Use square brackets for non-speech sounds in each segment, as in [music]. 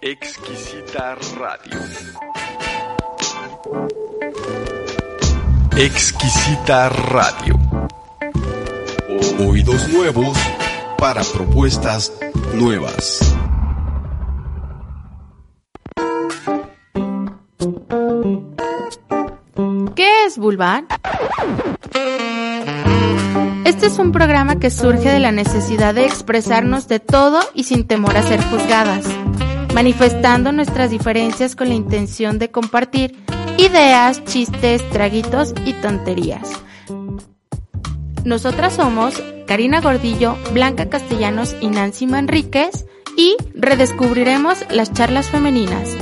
Exquisita Radio. Exquisita Radio. Oídos nuevos para propuestas nuevas. ¿Qué es Bulbar? Este es un programa que surge de la necesidad de expresarnos de todo y sin temor a ser juzgadas, manifestando nuestras diferencias con la intención de compartir ideas, chistes, traguitos y tonterías. Nosotras somos Karina Gordillo, Blanca Castellanos y Nancy Manríquez y redescubriremos las charlas femeninas.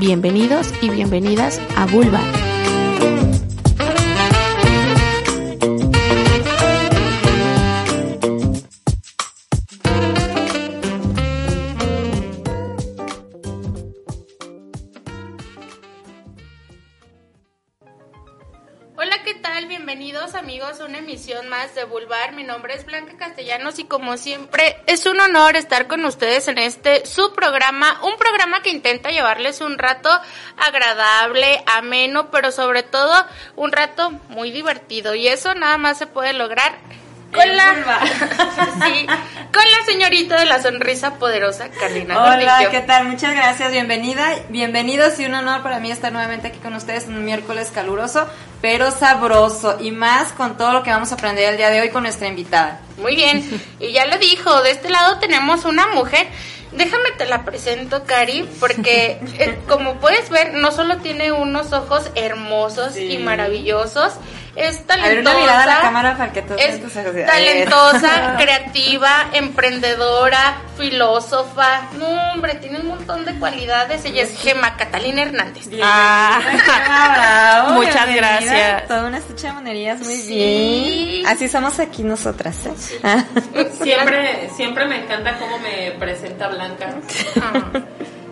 Bienvenidos y bienvenidas a Bulbar. Mi nombre es Blanca Castellanos y como siempre es un honor estar con ustedes en este su programa, un programa que intenta llevarles un rato agradable, ameno, pero sobre todo un rato muy divertido. Y eso nada más se puede lograr con la, [laughs] sí, con la señorita de la sonrisa poderosa, Carolina Hola, Gordillo. ¿qué tal? Muchas gracias, bienvenida, bienvenidos y un honor para mí estar nuevamente aquí con ustedes en un miércoles caluroso, pero sabroso y más con todo lo que vamos a aprender el día de hoy con nuestra invitada. Muy bien, y ya lo dijo, de este lado tenemos una mujer. Déjame te la presento, Cari, porque eh, como puedes ver, no solo tiene unos ojos hermosos y maravillosos, es A ver, talentosa. una mirada a la cámara para que todos es talentosa, [laughs] creativa, emprendedora, filósofa. No, hombre, tiene un montón de cualidades. Ella es Gema Catalina Hernández. Ah, [laughs] bravo, [laughs] Muchas bienvenida. gracias. Toda una estucha de monerías, muy Sí. bien. Así somos aquí nosotras, ¿eh? Ah. Siempre, siempre me encanta cómo me presenta Blanca. Ah,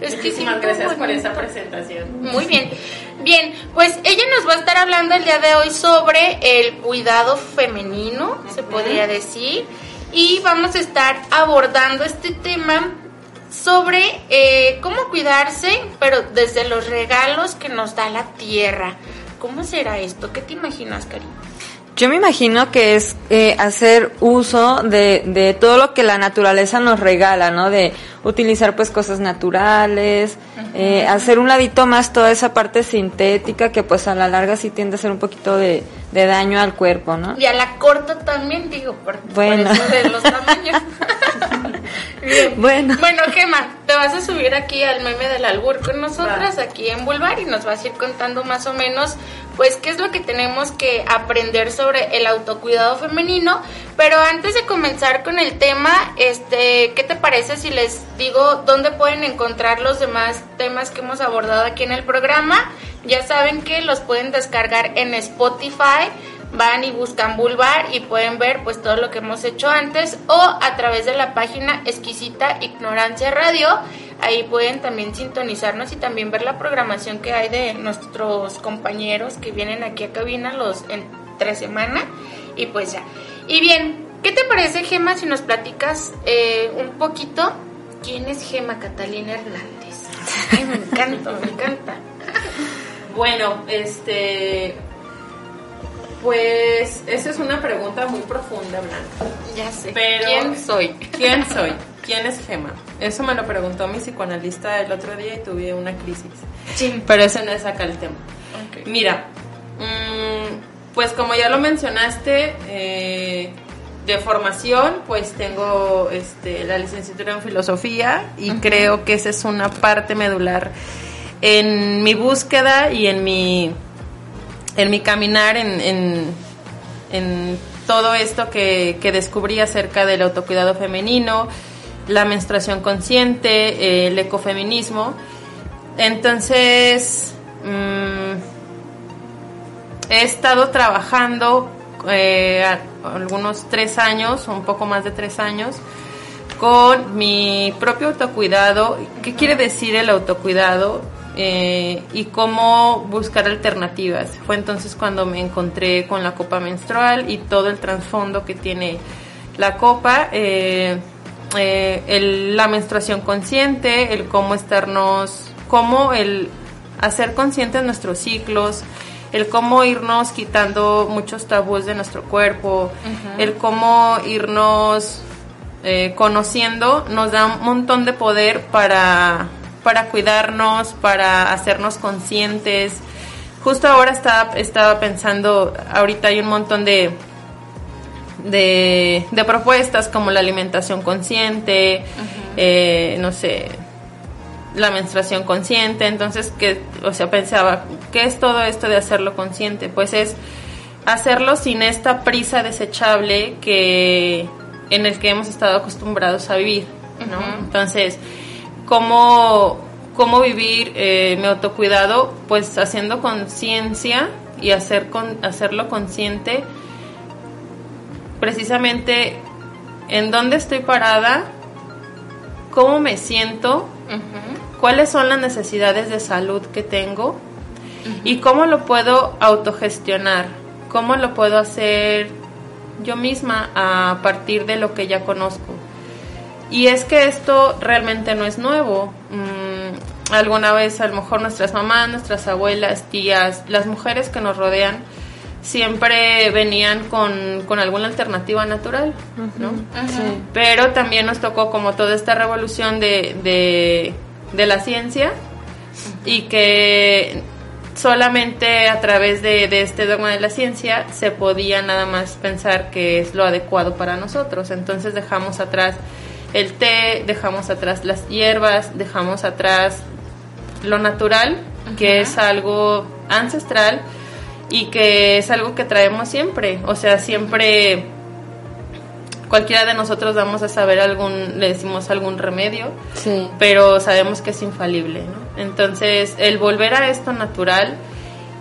es que Muchísimas gracias por esa presentación. Muy bien. Bien, pues ella nos va a estar hablando el día de hoy sobre el cuidado femenino, se podría decir. Y vamos a estar abordando este tema sobre eh, cómo cuidarse, pero desde los regalos que nos da la tierra. ¿Cómo será esto? ¿Qué te imaginas, Cari? Yo me imagino que es eh, hacer uso de, de todo lo que la naturaleza nos regala, ¿no? De utilizar pues cosas naturales, eh, hacer un ladito más toda esa parte sintética que pues a la larga sí tiende a hacer un poquito de, de daño al cuerpo, ¿no? Y a la corta también, digo, por, por eso de los tamaños. [laughs] Bueno. Bueno, Gema, te vas a subir aquí al meme del albur con nosotras aquí en Bulvar y nos vas a ir contando más o menos, pues, qué es lo que tenemos que aprender sobre el autocuidado femenino. Pero antes de comenzar con el tema, este, ¿qué te parece si les digo dónde pueden encontrar los demás temas que hemos abordado aquí en el programa? Ya saben que los pueden descargar en Spotify van y buscan Bulbar y pueden ver pues todo lo que hemos hecho antes o a través de la página Exquisita Ignorancia Radio. Ahí pueden también sintonizarnos y también ver la programación que hay de nuestros compañeros que vienen aquí a cabina los entre semana y pues ya. Y bien, ¿qué te parece Gema si nos platicas eh, un poquito quién es Gema Catalina Hernández? Ay, me encanta, me encanta. [laughs] Bueno, este. Pues esa es una pregunta muy profunda, Blanca. Ya sé. Pero- ¿Quién soy? ¿Quién soy? ¿Quién es Gema? Eso me lo preguntó mi psicoanalista el otro día y tuve una crisis. Sí. Pero eso no es acá el tema. Ok. Mira, mm, pues como ya lo mencionaste, eh, de formación, pues tengo este, la licenciatura en filosofía y creo que esa es una parte medular en mi búsqueda y en mi, en mi caminar en, en, todo esto que, que descubrí acerca del autocuidado femenino, la menstruación consciente, eh, el ecofeminismo. Entonces, mm, he estado trabajando eh, algunos tres años, un poco más de tres años, con mi propio autocuidado. ¿Qué quiere decir el autocuidado? Eh, y cómo buscar alternativas. Fue entonces cuando me encontré con la copa menstrual y todo el trasfondo que tiene la copa. Eh, eh, el- la menstruación consciente, el cómo estarnos, cómo el hacer conscientes nuestros ciclos, el cómo irnos quitando muchos tabús de nuestro cuerpo, el cómo irnos eh, conociendo, nos da un montón de poder para, para cuidarnos, para hacernos conscientes. Justo ahora estaba, estaba pensando, ahorita hay un montón de, de, de propuestas como la alimentación consciente, eh, no sé, la menstruación consciente, entonces que, o sea, pensaba, ¿qué es todo esto de hacerlo consciente? Pues es hacerlo sin esta prisa desechable que en el que hemos estado acostumbrados a vivir, ¿no? Entonces, ¿cómo, cómo vivir eh, mi autocuidado? Pues haciendo conciencia y hacer con, hacerlo consciente precisamente en dónde estoy parada, cómo me siento, cuáles son las necesidades de salud que tengo y cómo lo puedo autogestionar, cómo lo puedo hacer yo misma a partir de lo que ya conozco. Y es que esto realmente no es nuevo. Mm, alguna vez a lo mejor nuestras mamás, nuestras abuelas, tías, las mujeres que nos rodean, siempre venían con, con alguna alternativa natural, ¿no? Sí. Pero también nos tocó como toda esta revolución de, de, de la ciencia y que solamente a través de, de este dogma de la ciencia se podía nada más pensar que es lo adecuado para nosotros. Entonces dejamos atrás el té, dejamos atrás las hierbas, dejamos atrás lo natural, que es algo ancestral y que es algo que traemos siempre. O sea, siempre cualquiera de nosotros vamos a saber algún, le decimos algún remedio, Sí. pero sabemos que es infalible, ¿no? Entonces, el volver a esto natural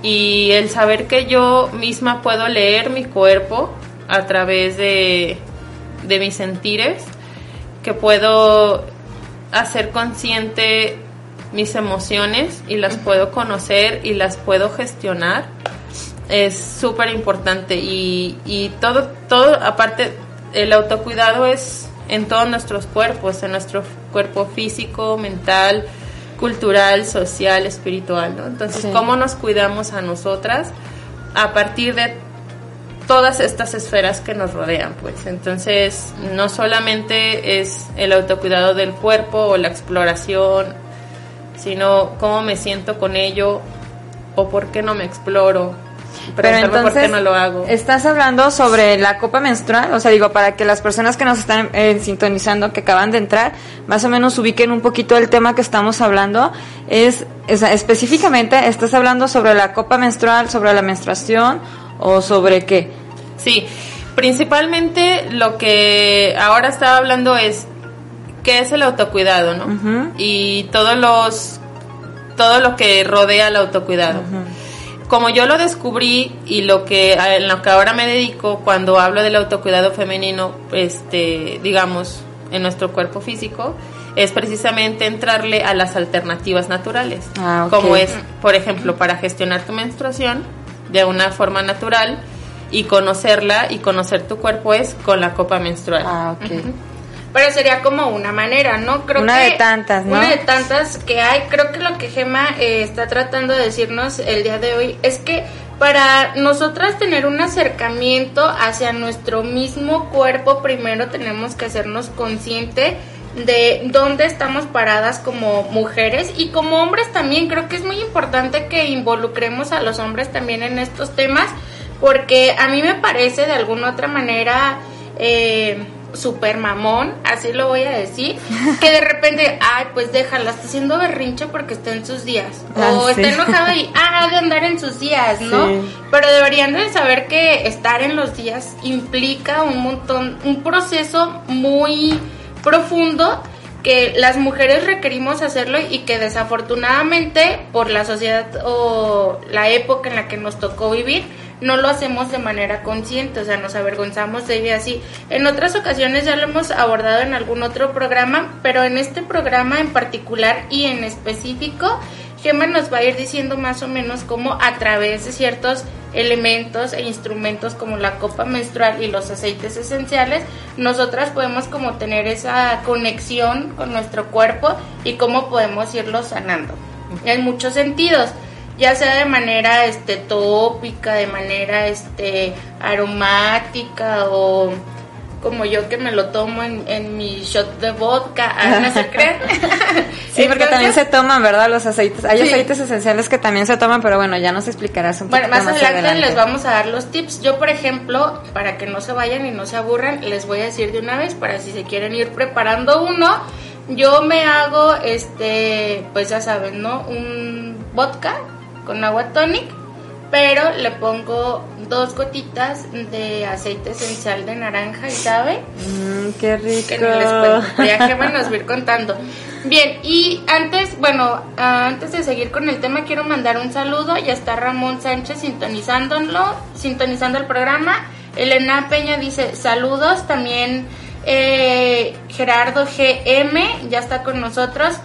y el saber que yo misma puedo leer mi cuerpo a través de, de mis sentires, que puedo hacer consciente mis emociones y las puedo conocer y las puedo gestionar es súper importante y, y todo, todo, aparte, el autocuidado es en todos nuestros cuerpos, en nuestro cuerpo físico, mental, cultural, social, espiritual, ¿no? Entonces, Sí. ¿cómo nos cuidamos a nosotras a partir de todas estas esferas que nos rodean, pues? Entonces, no solamente es el autocuidado del cuerpo o la exploración, sino cómo me siento con ello o por qué no me exploro. Pero entonces, por qué no lo hago. estás hablando sobre la copa menstrual, o sea, digo, para que las personas que nos están eh, sintonizando, que acaban de entrar, más o menos ubiquen un poquito el tema que estamos hablando, es, específicamente, ¿estás hablando sobre la copa menstrual, sobre la menstruación o sobre qué? Sí, principalmente lo que ahora estaba hablando es qué es el autocuidado, ¿no? Y todos los todo lo que rodea al autocuidado. Como yo lo descubrí y lo que en lo que ahora me dedico cuando hablo del autocuidado femenino, este, digamos, en nuestro cuerpo físico, es precisamente entrarle a las alternativas naturales, Ah, como es, por ejemplo, para gestionar tu menstruación de una forma natural y conocerla y conocer tu cuerpo es con la copa menstrual. Ah, ok. Pero sería como una manera, ¿no? Creo Una que de tantas, ¿no? Una de tantas que hay. Creo que lo que Gema eh, está tratando de decirnos el día de hoy es que para nosotras tener un acercamiento hacia nuestro mismo cuerpo, primero tenemos que hacernos consciente de dónde estamos paradas como mujeres y como hombres también. Creo que es muy importante que involucremos a los hombres también en estos temas porque a mí me parece de alguna otra manera eh, super mamón, así lo voy a decir, que de repente, ay, pues déjala, está haciendo berrinche porque está en sus días, Ah, o sí. está enojada y, ah, ha de andar en sus días, ¿no? Sí. Pero deberían de saber que estar en los días implica un montón, un proceso muy profundo que las mujeres requerimos hacerlo y que desafortunadamente por la sociedad o la época en la que nos tocó vivir no lo hacemos de manera consciente, o sea, nos avergonzamos de ello así. En otras ocasiones ya lo hemos abordado en algún otro programa, pero en este programa en particular y en específico, Gemma nos va a ir diciendo más o menos cómo a través de ciertos elementos e instrumentos como la copa menstrual y los aceites esenciales, nosotras podemos como tener esa conexión con nuestro cuerpo y cómo podemos irlo sanando. En muchos sentidos, ya sea de manera este tópica, de manera este aromática o como yo que me lo tomo en, en mi shot de vodka, no se creen. sí, [laughs] porque también se toman, ¿verdad? Los aceites. Hay aceites esenciales que también se toman, pero bueno, ya nos explicarás un poco más, más adelante, les vamos a dar los tips. Yo, por ejemplo, para que no se vayan y no se aburran, les voy a decir de una vez para si se quieren ir preparando uno. Yo me hago, este, pues ya saben, ¿no? Un vodka con agua tonic pero le pongo dos gotitas de aceite esencial de naranja y sabe. Mmm, qué rico. Que les cuento, ya que nos [laughs] a ir contando. Bien, y antes, bueno, antes de seguir con el tema, quiero mandar un saludo. Ya está Ramón Sánchez sintonizándolo, sintonizando el programa. Elena Peña dice saludos. También eh, Gerardo GM ya está con nosotros.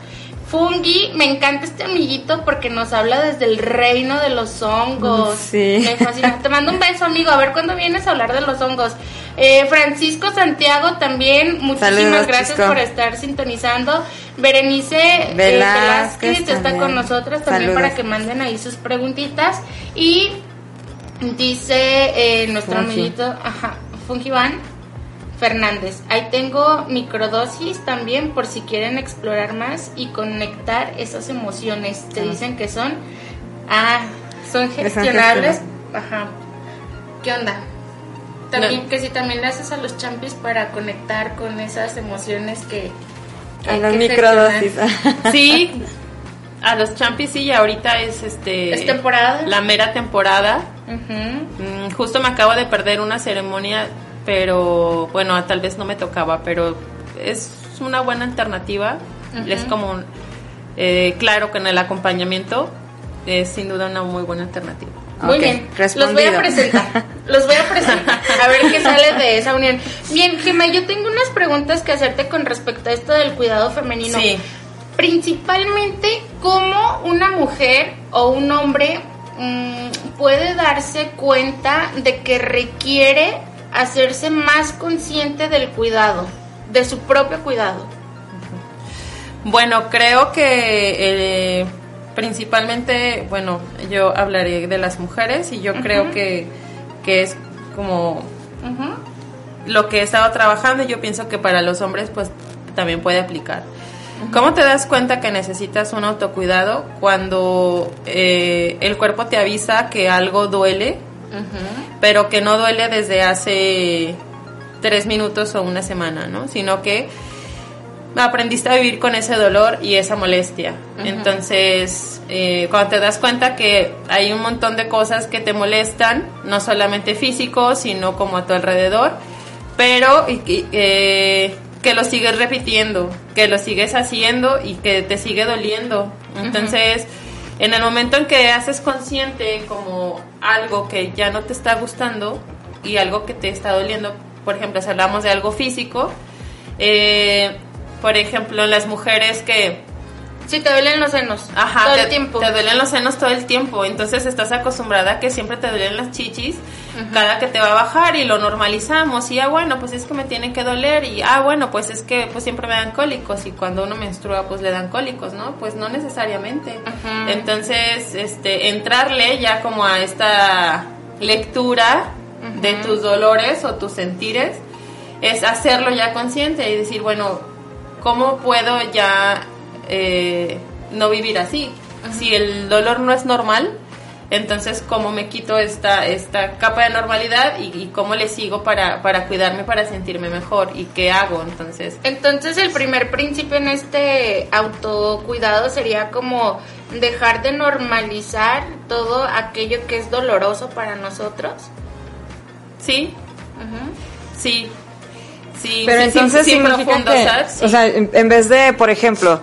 Fungi, me encanta este amiguito porque nos habla desde el reino de los hongos. Sí. Me fascina. Te mando un beso, amigo. A ver cuándo vienes a hablar de los hongos. Eh, Francisco Santiago también, muchísimas gracias por estar sintonizando. Berenice eh, Velázquez, está con nosotros también para que manden ahí sus preguntitas. Y dice eh, nuestro amiguito, ajá, Fungi Van Fernández. Ahí tengo microdosis también por si quieren explorar más y conectar esas emociones. Te ah. dicen que son, ah, son gestionables. Ajá. ¿Qué onda? También que si también le haces a los champis para conectar con esas emociones que, a las microdosis. sí. [laughs] A los champis sí, ahorita es este es temporada. La mera temporada. Mm, justo me acabo de perder una ceremonia pero bueno, tal vez no me tocaba, pero es una buena alternativa. Es como, eh, claro que en el acompañamiento es sin duda una muy buena alternativa. Muy bien, los voy a presentar, [laughs] los voy a presentar, a ver qué sale de esa unión. Bien, Gemma, yo tengo unas preguntas que hacerte con respecto a esto del cuidado femenino. Sí. Principalmente, ¿cómo una mujer o un hombre mm, puede darse cuenta de que requiere hacerse más consciente del cuidado, de su propio cuidado? Bueno, creo que eh, principalmente, bueno, yo hablaré de las mujeres y yo creo que, que, es como lo que he estado trabajando y yo pienso que para los hombres pues también puede aplicar. ¿Cómo te das cuenta que necesitas un autocuidado cuando eh, el cuerpo te avisa que algo duele pero que no duele desde hace tres minutos o una semana, ¿no? Sino que aprendiste a vivir con ese dolor y esa molestia. Entonces, eh, cuando te das cuenta que hay un montón de cosas que te molestan, no solamente físico, sino como a tu alrededor, pero eh, que lo sigues repitiendo, que lo sigues haciendo y que te sigue doliendo. Entonces, en el momento en que haces consciente como algo que ya no te está gustando y algo que te está doliendo, por ejemplo, si hablamos de algo físico, eh, por ejemplo, las mujeres que Sí, te duelen los senos Ajá, todo el tiempo. Te duelen los senos todo el tiempo. Entonces estás acostumbrada a que siempre te duelen las chichis cada que te va a bajar y lo normalizamos. Y ah, bueno, pues es que me tienen que doler. Y ah, bueno, pues es que pues siempre me dan cólicos. Y cuando uno menstrua, pues le dan cólicos, ¿no? Pues no necesariamente. Entonces, este, entrarle ya como a esta lectura de tus dolores o tus sentires es hacerlo ya consciente y decir, bueno, ¿cómo puedo ya eh, no vivir así. Si el dolor no es normal, entonces cómo me quito esta, esta capa de normalidad y, cómo le sigo para, para, cuidarme, para sentirme mejor y qué hago. Entonces, entonces el primer principio en este autocuidado sería como dejar de normalizar todo aquello que es doloroso para nosotros. Sí, sí, sí. Pero entonces o sea, en vez de, por ejemplo,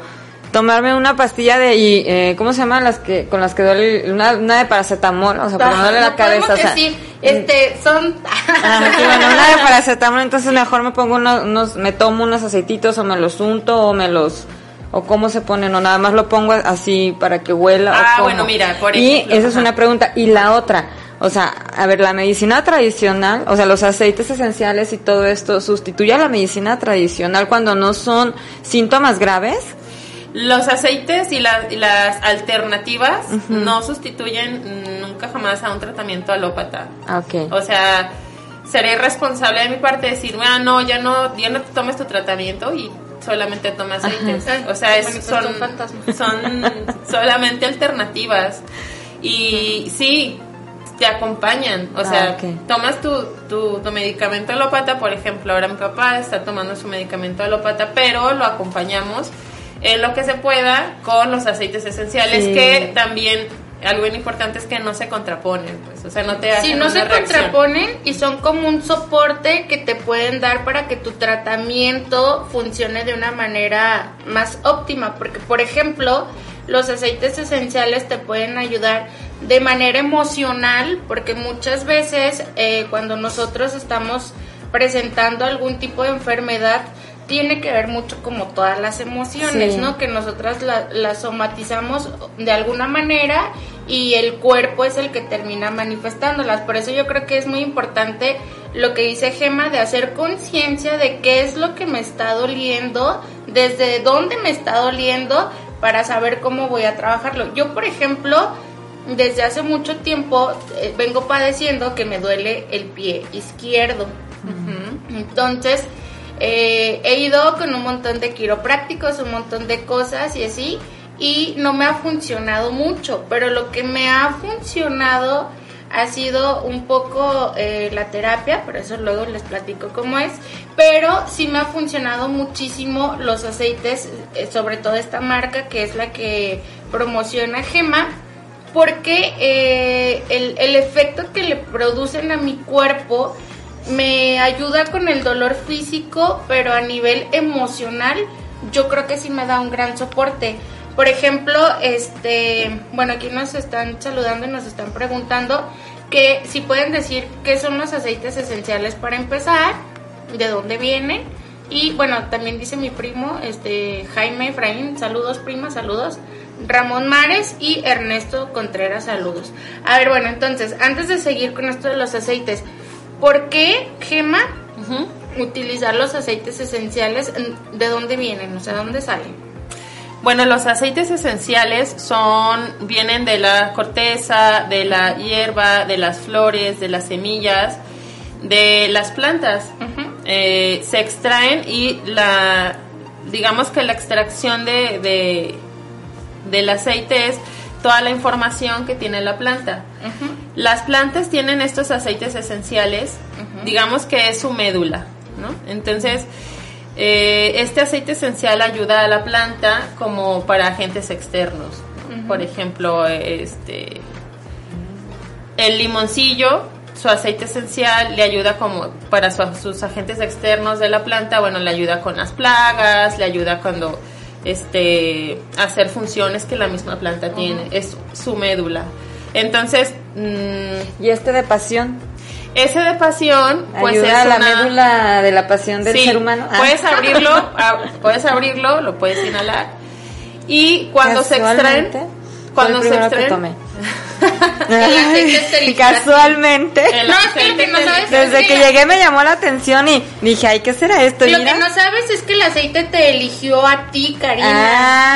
tomarme una pastilla de y eh, cómo se llaman las que con las que duele una, una de paracetamol o sea para no duele la cabeza o sea, decir, este son ah, bueno, una de paracetamol entonces mejor me pongo unos, me tomo unos aceititos o me los unto o me los o cómo se ponen o nada más lo pongo así para que huela ah bueno mira por ejemplo, y esa es una pregunta. Y la otra O sea, a ver, la medicina tradicional, o sea, los aceites esenciales y todo esto sustituye a la medicina tradicional cuando no son síntomas graves. Los aceites y, la- y las alternativas no sustituyen nunca jamás a un tratamiento alópata. Ah, Ok. O sea, sería irresponsable de mi parte decir, ah, no, ya no, ya no te tomes tu tratamiento y solamente toma aceites. Ajá. O sea, es- son, fantasma. son [laughs] solamente alternativas. Y sí, te acompañan. O sea, Ah, ok. tomas tu, tu, tu medicamento alópata, por ejemplo, ahora mi papá está tomando su medicamento alópata, pero lo acompañamos en lo que se pueda con los aceites esenciales, Sí. que también algo bien importante es que no se contraponen, pues, o sea, no te hacen Si no una se reacción. contraponen y son como un soporte que te pueden dar para que tu tratamiento funcione de una manera más óptima. Porque, por ejemplo, los aceites esenciales te pueden ayudar de manera emocional, porque muchas veces eh, cuando nosotros estamos presentando algún tipo de enfermedad, tiene que ver mucho como todas las emociones, Sí. ¿no? Que nosotras la- las somatizamos de alguna manera y el cuerpo es el que termina manifestándolas. Por eso yo creo que es muy importante lo que dice Gema de hacer conciencia de qué es lo que me está doliendo, desde dónde me está doliendo para saber cómo voy a trabajarlo. Yo, por ejemplo, desde hace mucho tiempo eh, vengo padeciendo que me duele el pie izquierdo. Entonces, eh, he ido con un montón de quiroprácticos, un montón de cosas y así, y no me ha funcionado mucho, pero lo que me ha funcionado ha sido un poco eh, la terapia, por eso luego les platico cómo es, pero sí me ha funcionado muchísimo los aceites, eh, sobre todo esta marca que es la que promociona Gema, porque el efecto que le producen a mi cuerpo me ayuda con el dolor físico, pero a nivel emocional yo creo que sí me da un gran soporte. Por ejemplo, este, bueno, aquí nos están saludando y nos están preguntando que si pueden decir qué son los aceites esenciales para empezar, de dónde vienen. Y bueno, también dice mi primo, este Jaime Efraín, saludos prima, saludos. Ramón Mares y Ernesto Contreras, saludos. A ver, bueno, entonces, antes de seguir con esto de los aceites, ¿por qué, Gema, utilizar los aceites esenciales? ¿De dónde vienen? O sea, ¿dónde salen? Bueno, los aceites esenciales son vienen de la corteza, de la hierba, de las flores, de las semillas, de las plantas. Eh, se extraen y la, digamos que la extracción de, de- del aceite es toda la información que tiene la planta. Las plantas tienen estos aceites esenciales, digamos que es su médula, ¿no? Entonces, eh, este aceite esencial ayuda a la planta como para agentes externos. ¿no? Por ejemplo, este el limoncillo, su aceite esencial le ayuda como para su- sus agentes externos de la planta, bueno, le ayuda con las plagas, le ayuda cuando este hacer funciones que la misma planta tiene, es su médula. Entonces, mm, Y este de pasión ese de pasión, pues ayuda es a la una- médula de la pasión del Sí, ser humano. Ah. Puedes abrirlo, ab- [laughs] puedes abrirlo, lo puedes inhalar. Y cuando se extraen, cuando se extraen. [laughs] El. Casualmente. El No, es que lo que no sabes Desde es que llegué me llamó la atención y dije, ay, ¿qué será esto? Lo Mira. que no sabes es que el aceite te eligió a ti, Karina.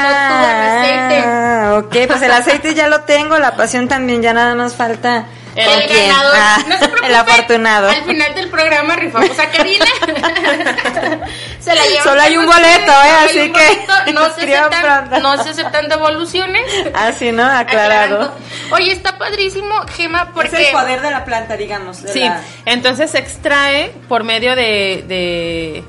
no tú aceite. Ah, ok, pues el aceite ya lo tengo, la pasión también, ya nada más falta. El ganador. Ah, no se preocupe. el afortunado. Al final del programa rifamos a Karina. [laughs] se la llevan Solo hay un boleto, ¿eh? Así que [laughs] no se, aceptan, pronto. no se aceptan devoluciones. [laughs] Ah, sí, ¿no? Aclarado. Aclarando. Oye, está padrísimo, Gema, Es porque el poder de la planta, digamos. Sí, la- entonces se extrae por medio de, de,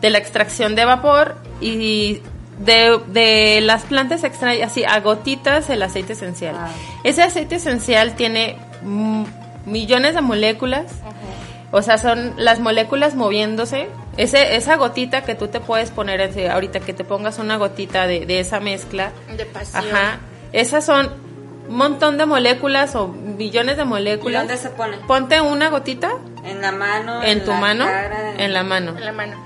de la extracción de vapor y de, de las plantas extrae así a gotitas el aceite esencial. Ah. Ese aceite esencial tiene millones de moléculas, o sea, son las moléculas moviéndose. Ese, esa gotita que tú te puedes poner, ahorita que te pongas una gotita de, de esa mezcla, de pasión. ajá, esas son un montón de moléculas o millones de ¿Y moléculas. dónde se pone? Ponte una gotita En la mano. en tu la mano, cara, en la mano. En la mano.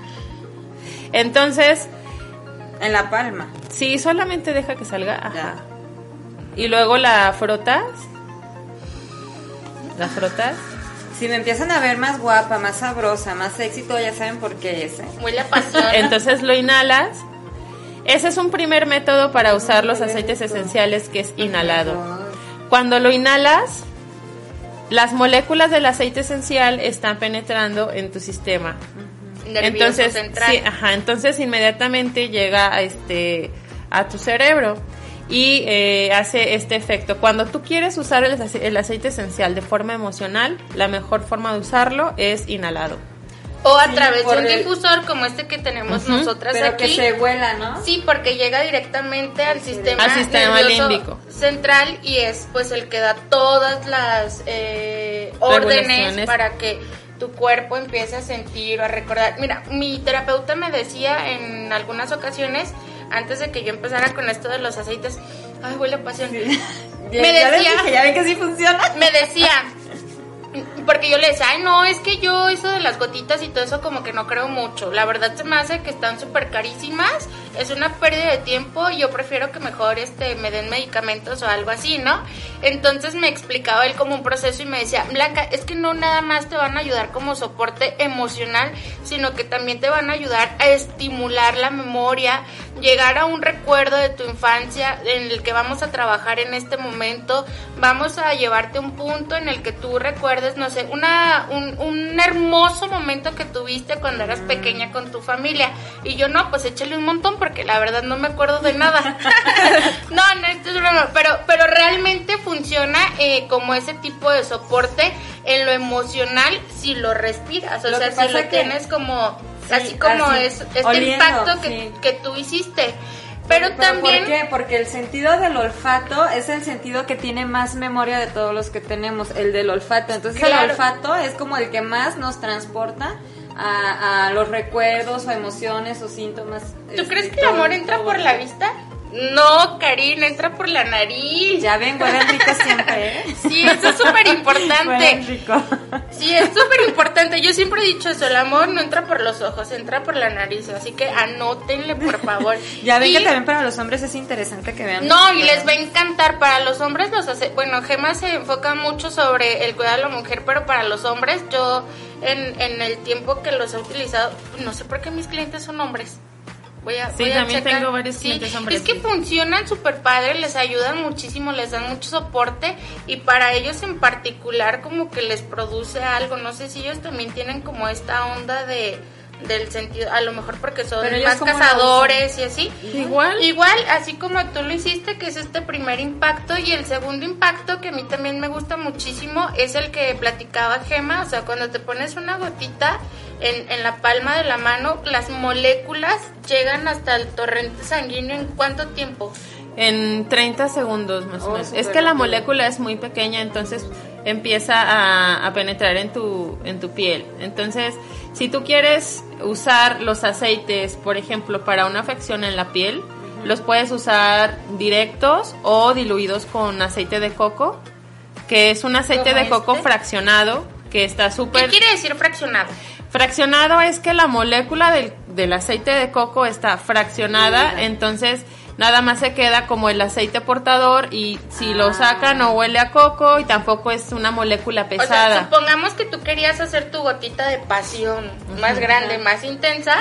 Entonces, En la palma. si solamente deja que salga, ajá. Ya. Y luego la frotas la frotas. Si me empiezan a ver más guapa, más sabrosa, más éxito, ya saben por qué es, ¿eh? Huele a pasión. [laughs] Entonces lo inhalas. Ese es un primer método para usar los aceites esenciales que es inhalado. Cuando lo inhalas, las moléculas del aceite esencial están penetrando en tu sistema. Nervioso entonces, central. sí, ajá, entonces inmediatamente llega a este a tu cerebro y eh, hace este efecto. Cuando tú quieres usar el, ace- el aceite esencial de forma emocional, la mejor forma de usarlo es inhalado. O a Sí, través de un el- difusor como este que tenemos nosotras Pero aquí. que se huela, ¿no? Sí, porque llega directamente al sistema, Al sistema nervioso límbico. central y es pues el que da todas las eh, órdenes para que tu cuerpo empiece a sentir o a recordar. Mira, mi terapeuta me decía en algunas ocasiones, antes de que yo empezara con esto de los aceites, ay, huele a pasión. [laughs] Ya- Me ya decía- dije, ya ven que sí funciona. [laughs] me decía, porque yo le decía, ay no, es que yo eso de las gotitas y todo eso como que no creo mucho. La verdad se me hace que están súper carísimas, es una pérdida de tiempo, yo prefiero que mejor este me den medicamentos o algo así, ¿no? Entonces me explicaba él como un proceso y me decía, Blanca, es que no nada más te van a ayudar como soporte emocional, sino que también te van a ayudar a estimular la memoria, llegar a un recuerdo de tu infancia en el que vamos a trabajar en este momento, vamos a llevarte un punto en el que tú recuerdes, no sé, una, un, un hermoso momento que tuviste cuando eras pequeña con tu familia. Y yo no, pues échale un montón porque la verdad no me acuerdo de nada. [laughs] no, no, esto es broma, pero, pero realmente funciona eh, como ese tipo de soporte en lo emocional si lo respiras, o Lo sea, si lo que- tienes como, Sí, así como así, es, este oliendo, impacto que, sí. que tú hiciste. Pero, también... ¿Por qué? Porque el sentido del olfato es el sentido que tiene más memoria de todos los que tenemos, el del olfato. Entonces Claro. el olfato es como el que más nos transporta a, a los recuerdos o emociones o síntomas. ¿Tú este, crees que el amor entra por la vista? No, Karina, entra por la nariz. Ya ven, huelen rico siempre, ¿eh? Sí, eso es súper importante. rico. Sí, es súper importante. Yo siempre he dicho eso, el amor no entra por los ojos, entra por la nariz. Así que anótenle, por favor. [laughs] Ya ven Y- que también para los hombres es interesante que vean. No, y les va a encantar. Para los hombres los hace... Bueno, Gema se enfoca mucho sobre el cuidado de la mujer, pero para los hombres yo en, en el tiempo que los he utilizado, no sé por qué mis clientes son hombres. Voy a, Sí, voy a también checar. tengo varios Sí, clientes hombres, Es que sí. funcionan súper padre, les ayudan muchísimo, les dan mucho soporte y para ellos en particular como que les produce algo. No sé si ellos también tienen como esta onda de del sentido, a lo mejor porque son Pero más cazadores y así. Igual. Igual, así como tú lo hiciste, que es este primer impacto, y el segundo impacto, que a mí también me gusta muchísimo, es el que platicaba Gema, o sea, cuando te pones una gotita en, en la palma de la mano, las moléculas llegan hasta el torrente sanguíneo en cuánto tiempo? En 30 segundos más o Oh, menos. Es que la molécula es muy pequeña, entonces empieza a, a penetrar en tu, en tu piel. Entonces, si tú quieres usar los aceites, por ejemplo, para una afección en la piel, los puedes usar directos o diluidos con aceite de coco, que es un aceite ¿Como de coco este? fraccionado, que está ¿Qué súper... quiere decir fraccionado? Fraccionado es que la molécula del, del aceite de coco está fraccionada, entonces nada más se queda como el aceite portador y si lo sacan no huele a coco y tampoco es una molécula O sea, pesada. supongamos que tú querías hacer tu gotita de pasión más grande, más intensa,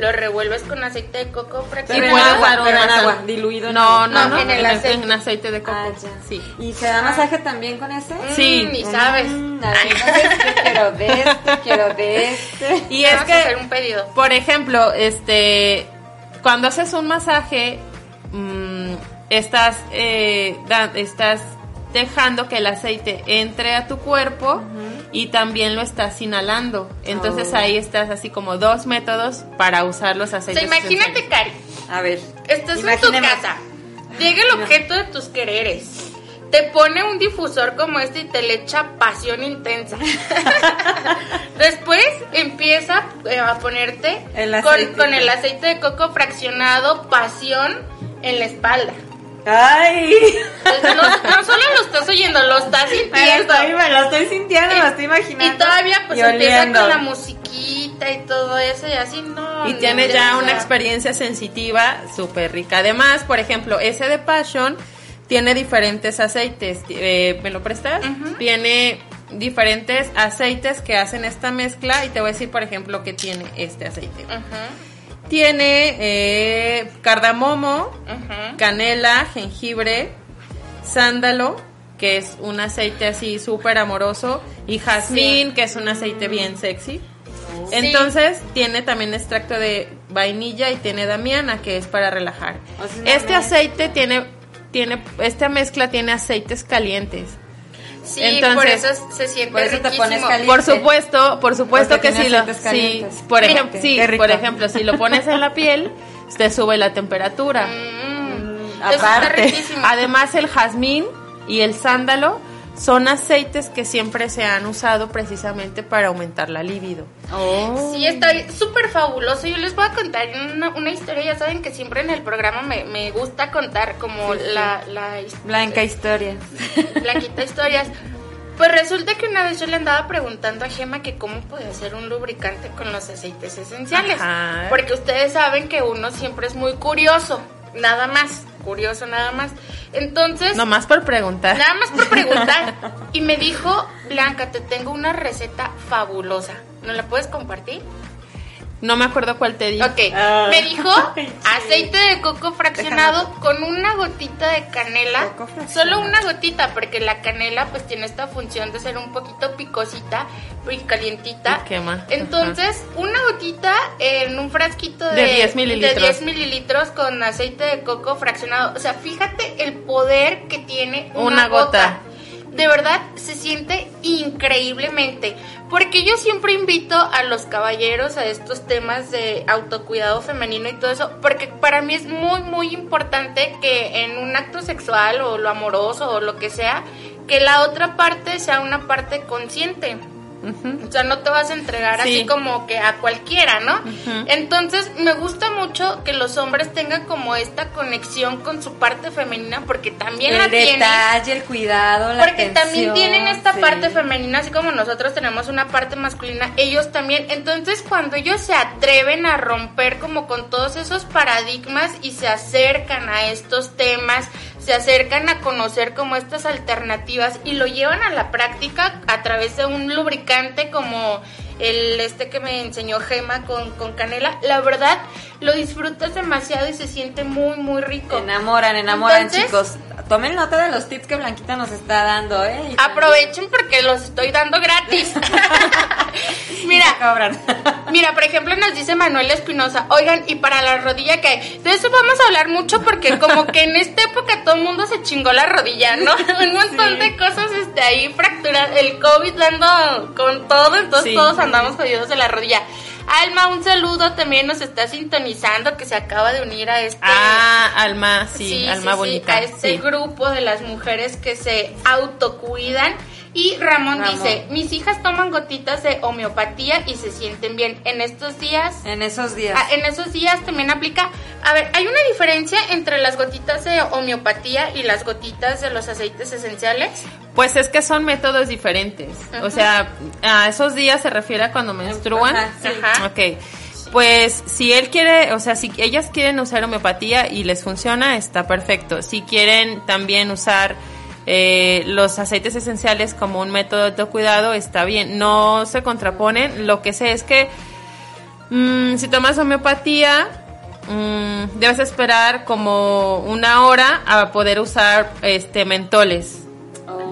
lo revuelves con aceite de coco Pero y puedes agua, pero en agua, diluido en No, agua. no, No, no, en el aceite. en aceite de coco. Ah. Sí. ¿Y se da masaje también con ese? Sí. Mm, ni sabes. Mm, yo quiero de este, quiero de este. [laughs] Y es que hacer un pedido. Por ejemplo, este, cuando haces un masaje, mm, estás, eh, da- estás dejando que el aceite entre a tu cuerpo y también lo estás inhalando. Entonces Oh. ahí estás así como dos métodos para usar los O sea, aceites. imagínate. Cari, A ver. estás en tu casa, llega el objeto de tus quereres, te pone un difusor como este y te le echa pasión intensa. [laughs] Después empieza eh, a ponerte El con, aceite. con el aceite de coco fraccionado pasión en la espalda. ¡Ay! Entonces, no, no solo lo estás oyendo, lo estás sintiendo. estoy, me lo estoy sintiendo, me lo estoy imaginando. Y todavía pues Y empieza con la musiquita y todo eso y así no. Y tiene ya una experiencia sensitiva súper rica. Además, por ejemplo, ese de Passion tiene diferentes aceites. Eh, ¿Me lo prestas? Tiene diferentes aceites que hacen esta mezcla y te voy a decir, por ejemplo, que tiene este aceite. Ujú, Tiene eh, cardamomo, canela, jengibre, sándalo, que es un aceite así súper amoroso, y jazmín, que es un aceite bien sexy. Entonces tiene también extracto de vainilla y tiene damiana, que es para relajar. O sea, una Este aceite tiene, tiene, esta mezcla tiene aceites calientes. Sí, Entonces- por eso se siente Por eso te riquísimo. pones caliente. Por supuesto, por supuesto Porque que sí lo, sí, por Mira, ejemplo, sí, por ejemplo, si lo pones en la piel, te sube la temperatura. Mm, aparte. está riquísimo. Además, el jazmín y el sándalo son aceites que siempre se han usado precisamente para aumentar la libido. Oh. Sí, está súper fabuloso. Yo les voy a contar una, una historia. Ya saben que siempre en el programa me, me gusta contar como Sí, sí. la, Blanca historia. [laughs] Blanquita historias. Pues resulta que una vez yo le andaba preguntando a Gema que cómo podía hacer un lubricante con los aceites esenciales. Ajá. Porque ustedes saben que uno siempre es muy curioso, nada más, curioso nada más. Entonces, Nomás por preguntar. nada más por preguntar. [laughs] Y me dijo, Blanca, te tengo una receta fabulosa. ¿No la puedes compartir? No me acuerdo cuál te di. Ok, Ah. me dijo [laughs] aceite de coco fraccionado con una gotita de canela, Coco fraccionado. solo una gotita, porque la canela pues tiene esta función de ser un poquito picosita y calientita. Y quema. Entonces, una gotita en un frasquito de, De 10 mililitros. de 10 mililitros con aceite de coco fraccionado. O sea, fíjate el poder que tiene una, Una gota. gota. De verdad se siente increíblemente. Porque yo siempre invito a los caballeros a estos temas de autocuidado femenino y todo eso. Porque para mí es muy, muy importante que en un acto sexual o lo amoroso o lo que sea, que la otra parte sea una parte consciente. O sea, no te vas a entregar Sí. así como que a cualquiera, ¿no? Entonces, me gusta mucho que los hombres tengan como esta conexión con su parte femenina porque también la El tienen. detalle, el cuidado, la Porque también tienen esta sí. parte femenina, así como nosotros tenemos una parte masculina, ellos también. Entonces, cuando ellos se atreven a romper como con todos esos paradigmas y se acercan a estos temas, se acercan a conocer como estas alternativas y lo llevan a la práctica a través de un lubricante como el este que me enseñó Gema con, con canela, la verdad lo disfrutas demasiado y se siente muy, muy rico. Enamoran, enamoran, Entonces- chicos. Tomen nota de los tips que Blanquita nos está dando, ¿eh? Aprovechen porque los estoy dando gratis. [laughs] [laughs] Mira, cobran. [laughs] Mira, por ejemplo, nos dice Manuel Espinosa, oigan, y para la rodilla que de eso vamos a hablar mucho porque como que en esta época todo el mundo se chingó la rodilla, ¿no? Un montón Sí. de cosas este ahí fracturadas, el COVID dando con todo, entonces Sí. todos andamos jodidos de la rodilla. Alma, un saludo, también nos está sintonizando que se acaba de unir a este Ah, Alma, sí, Alma sí, bonita. a este grupo de las mujeres que se autocuidan. Y Ramón, Ramón. dice, mis hijas toman gotitas de homeopatía y se sienten bien. En estos días, En esos días. ah, en esos días también aplica. A ver, hay una diferencia entre las gotitas de homeopatía y las gotitas de los aceites esenciales. Pues es que son métodos diferentes. O sea, a esos días se refiere a cuando menstruan. Ajá, sí. Ajá. Ok. Pues si él quiere, o sea, si ellas quieren usar homeopatía y les funciona, está perfecto. Si quieren también usar eh, los aceites esenciales como un método de autocuidado, está bien. No se contraponen. Lo que sé es que mm, si tomas homeopatía, mm, debes esperar como una hora a poder usar este mentoles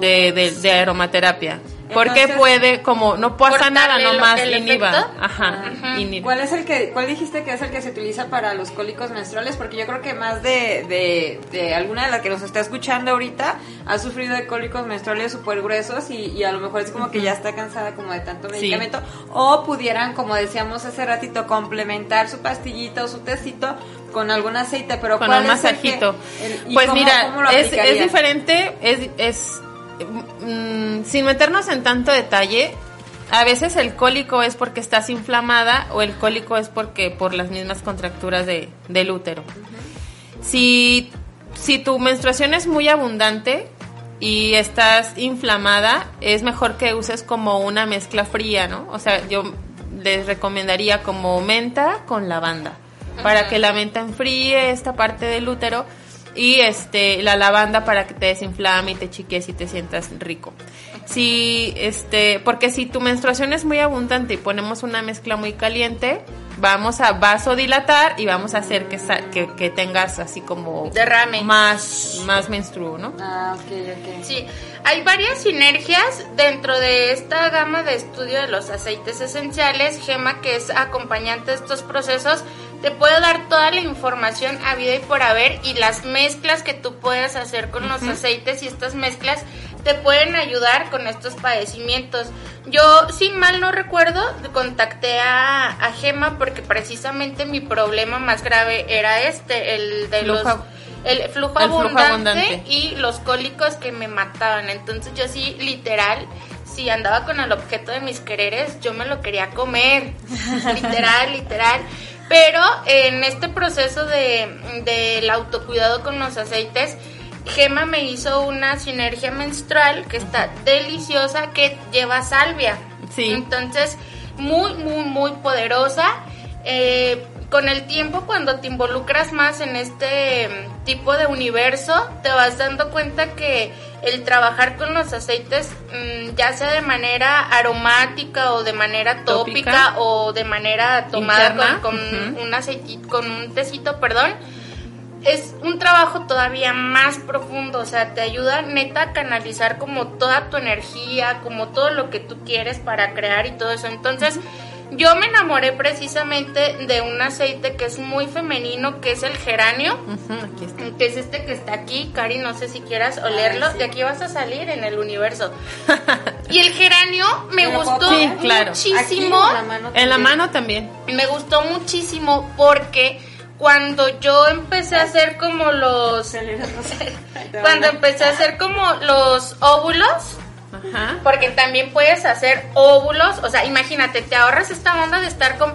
de aromaterapia. Porque Entonces- puede, como, no pasa nada, nomás el inhiba. efecto. Ajá, Ajá. inhiba. ¿Cuál es el que, cuál dijiste que es el que se utiliza para los cólicos menstruales? Porque yo creo que más de, de, de alguna de las que nos está escuchando ahorita ha sufrido de cólicos menstruales súper gruesos y, y a lo mejor es como que ya está cansada como de tanto Sí. medicamento. O pudieran, como decíamos hace ratito, complementar su pastillita o su tecito con algún aceite, pero con ¿cuál un es el que- masajito. el- pues cómo- mira, cómo lo es, es diferente, es, es mm, sin meternos en tanto detalle. A veces el cólico es porque estás inflamada o el cólico es porque por las mismas contracturas de, del útero. Si, si tu menstruación es muy abundante y estás inflamada, es mejor que uses como una mezcla fría, ¿no? O sea, yo les recomendaría como menta con lavanda, para que la menta enfríe esta parte del útero y este la lavanda para que te desinflame y te chiques y te sientas rico. si este, porque si tu menstruación es muy abundante y ponemos una mezcla muy caliente, vamos a vasodilatar y vamos a hacer que, que tengas así como Derrame. más, más menstruo, ¿no? Ah, ok, ok. Sí, hay varias sinergias dentro de esta gama de estudio de los aceites esenciales. Gema, que es acompañante de estos procesos, te puede dar toda la información a vida y por haber y las mezclas que tú puedes hacer con los aceites y estas mezclas te pueden ayudar con estos padecimientos. Yo, si mal no recuerdo, contacté a, a Gema porque precisamente mi problema más grave era este, el de Flujo- los... El flujo, el flujo abundante, abundante. y los cólicos que me mataban. Entonces yo sí, literal, si andaba con el objeto de mis quereres, yo me lo quería comer. [laughs] literal, literal. Pero en este proceso de, del autocuidado con los aceites, Gema me hizo una sinergia menstrual que está deliciosa, que lleva salvia. Sí. Entonces, muy, muy, muy poderosa. Eh, con el tiempo, cuando te involucras más en este mm, tipo de universo, te vas dando cuenta que el trabajar con los aceites, mm, ya sea de manera aromática o de manera tópica, Tópica. o de manera tomada Interna, con, un aceitito, con un tecito, perdón, es un trabajo todavía más profundo, o sea, te ayuda neta a canalizar como toda tu energía, como todo lo que tú quieres para crear y todo eso. Entonces, yo me enamoré precisamente de un aceite que es muy femenino, que es el geranio, aquí está. que es este que está aquí, Cari, no sé si quieras olerlo, de aquí vas a salir en el universo. [laughs] Y el geranio me ¿Me lo puedo gustó poner? Sí, claro. muchísimo. Aquí, en la mano En la mano también. Me gustó muchísimo porque cuando yo empecé a hacer como los cuando empecé a hacer como los óvulos Ajá. porque también puedes hacer óvulos, o sea, imagínate, te ahorras esta onda de estar con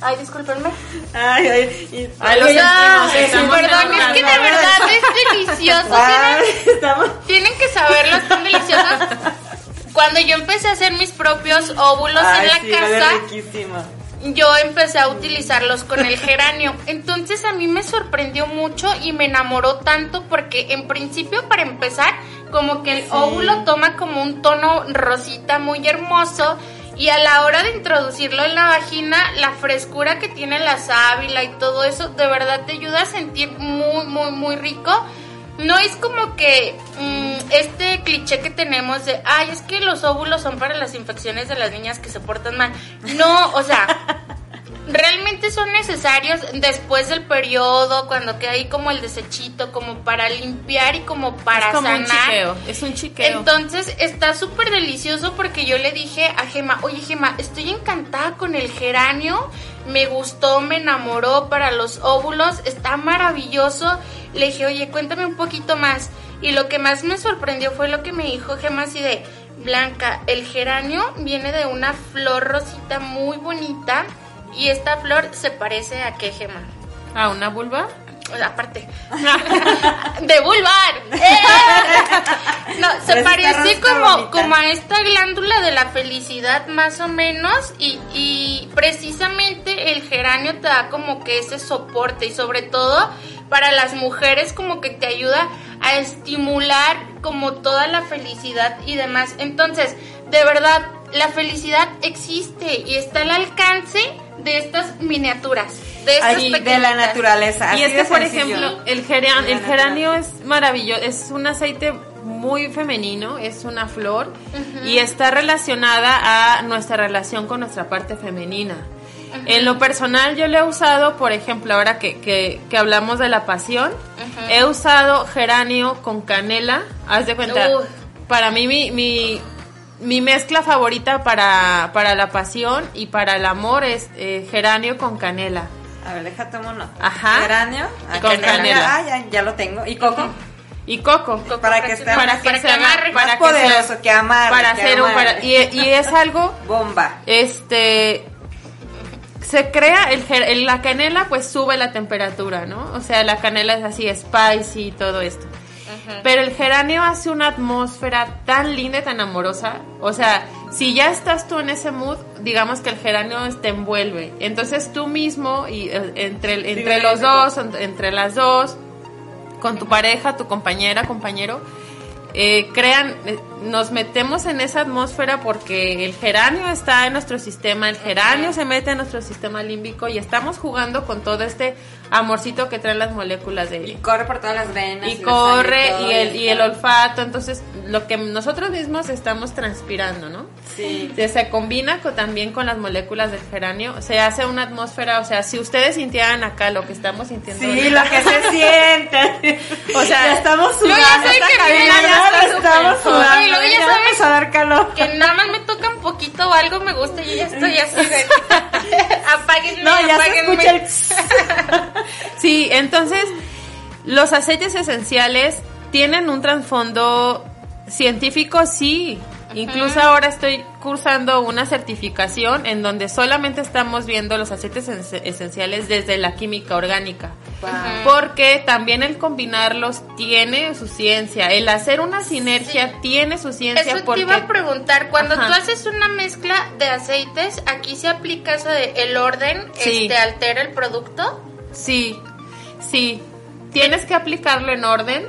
Ay, discúlpenme. Ay, ay, y- Ay, lo Oye, sentimos, Ay, estamos perdón, es que de verdad es delicioso. Ay, Tienen, estamos- tienen que saberlo, están deliciosos. Cuando yo empecé a hacer mis propios óvulos en la sí, casa, yo empecé a utilizarlos con el geranio. Entonces a mí me sorprendió mucho y me enamoró tanto porque en principio para empezar como que el óvulo toma como un tono rosita muy hermoso y a la hora de introducirlo en la vagina la frescura que tiene la sábila y todo eso de verdad te ayuda a sentir muy muy muy rico. No es como que mm, este cliché que tenemos de, ay, es que los óvulos son para las infecciones de las niñas que se portan mal. No, o sea, [laughs] realmente son necesarios después del periodo, cuando queda ahí como el desechito, como para limpiar y como para es como un sanar. chiqueo. Es un chiqueo. Entonces está súper delicioso porque yo le dije a Gema, oye Gema, estoy encantada con el geranio, me gustó, me enamoró para los óvulos, está maravilloso. Le dije, oye, cuéntame un poquito más. Y lo que más me sorprendió fue lo que me dijo Gema así de, Blanca, el geranio viene de una flor rosita muy bonita y esta flor se parece a qué Gema. Ah, una vulva. O sea, aparte [laughs] de vulvar ¡Eh! no se parece como bonita. como a esta glándula de la felicidad más o menos y, y precisamente el geranio te da como que ese soporte y sobre todo para las mujeres como que te ayuda a estimular como toda la felicidad y demás entonces de verdad la felicidad existe y está al alcance de estas miniaturas de estas de la naturaleza. y así es que, de por sencillo. ejemplo, el, geran- el geranio es maravilloso. Es un aceite muy femenino, es una flor y está relacionada a nuestra relación con nuestra parte femenina. En lo personal, yo lo he usado, por ejemplo, ahora que, que, que hablamos de la pasión, he usado geranio con canela. Haz de cuenta, para mí, mi, mi, mi mezcla favorita para, para la pasión y para el amor es eh, geranio con canela. A ver, déjate uno. Ajá. Geranio. ah, Con canela. Ah, ya, ya lo tengo. ¿Y coco? Y coco. Coco Para que esté- para que para se que haga- amarre. para Más que sea- poderoso, que amarre, para que hacer un para- y, y es algo Bomba. este se crea el- la canela pues sube la temperatura no o sea la canela es así spicy y todo esto pero el geranio hace una atmósfera tan linda y tan amorosa. O sea si ya estás tú en ese mood digamos que el geranio te envuelve. Entonces tú mismo y eh, entre entre Sí, los dos en- entre las dos con tu pareja tu compañera compañero eh, crean, eh, nos metemos en esa atmósfera porque el geranio está en nuestro sistema, el geranio se mete en nuestro sistema límbico y estamos jugando con todo este amorcito que traen las moléculas de Y corre por todas las venas. y corre y el, y el olfato, entonces lo que nosotros mismos estamos transpirando, ¿no? Sí. Se, se combina con- también con las moléculas del geranio, se hace una atmósfera, o sea, si ustedes sintieran acá lo que estamos sintiendo, Sí, lo que se [laughs] siente. o sea, ya estamos Yo sudando. ya sé que cabina estamos sudando. Y luego ya ya sabes a dar calor. Que nada más me toca un poquito o algo me gusta y ya estoy así de... [laughs] apáguenme, No, ya se apáguenme. escucha el... [laughs] Sí, entonces los aceites esenciales tienen un trasfondo científico, sí. Incluso ahora estoy cursando una certificación en donde solamente estamos viendo los aceites esen- esenciales desde la química orgánica. Porque también el combinarlos tiene su ciencia, el hacer una sinergia tiene su ciencia Eso porque te iba a preguntar, cuando Ajá. tú haces una mezcla de aceites, aquí se aplica eso de el orden, Sí. este altera el producto. Sí, sí. Tienes que aplicarlo en orden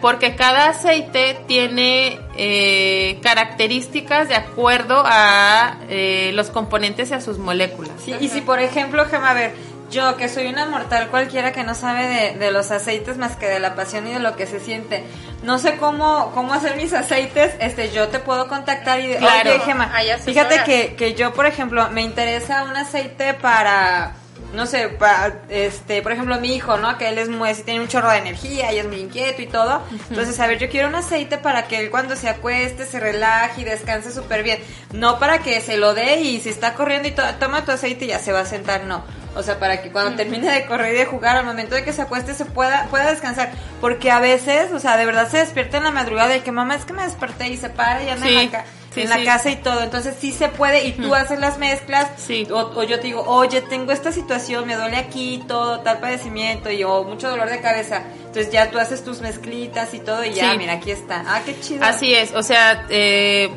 porque cada aceite tiene eh, características de acuerdo a eh, los componentes y a sus moléculas. Sí, y si por ejemplo, Gema, a ver, yo que soy una mortal cualquiera que no sabe de, de los aceites más que de la pasión y de lo que se siente, no sé cómo, cómo hacer mis aceites, este, yo te puedo contactar y Claro. oye asesoras. fíjate que, que yo por ejemplo me interesa un aceite para no sé, para, este, por ejemplo, mi hijo, ¿no? Que él es muy, así, tiene un chorro de energía y es muy inquieto y todo. Entonces, a ver, yo quiero un aceite para que él cuando se acueste se relaje y descanse súper bien. No para que se lo dé y si está corriendo y to- toma tu aceite y ya se va a sentar, no. O sea, para que cuando termine de correr y de jugar, al momento de que se acueste, se pueda, pueda descansar. Porque a veces, o sea, de verdad se despierta en la madrugada y que mamá es que me desperté y se para y anda Sí, ca- sí, en la sí. casa y todo. Entonces sí se puede y tú haces las mezclas. Sí. O, o yo te digo, oye, tengo esta situación, me duele aquí, todo, tal padecimiento y o mucho dolor de cabeza. Entonces ya tú haces tus mezclitas y todo y ya, mira, aquí está. Ah, qué chido. Así es, o sea, eh,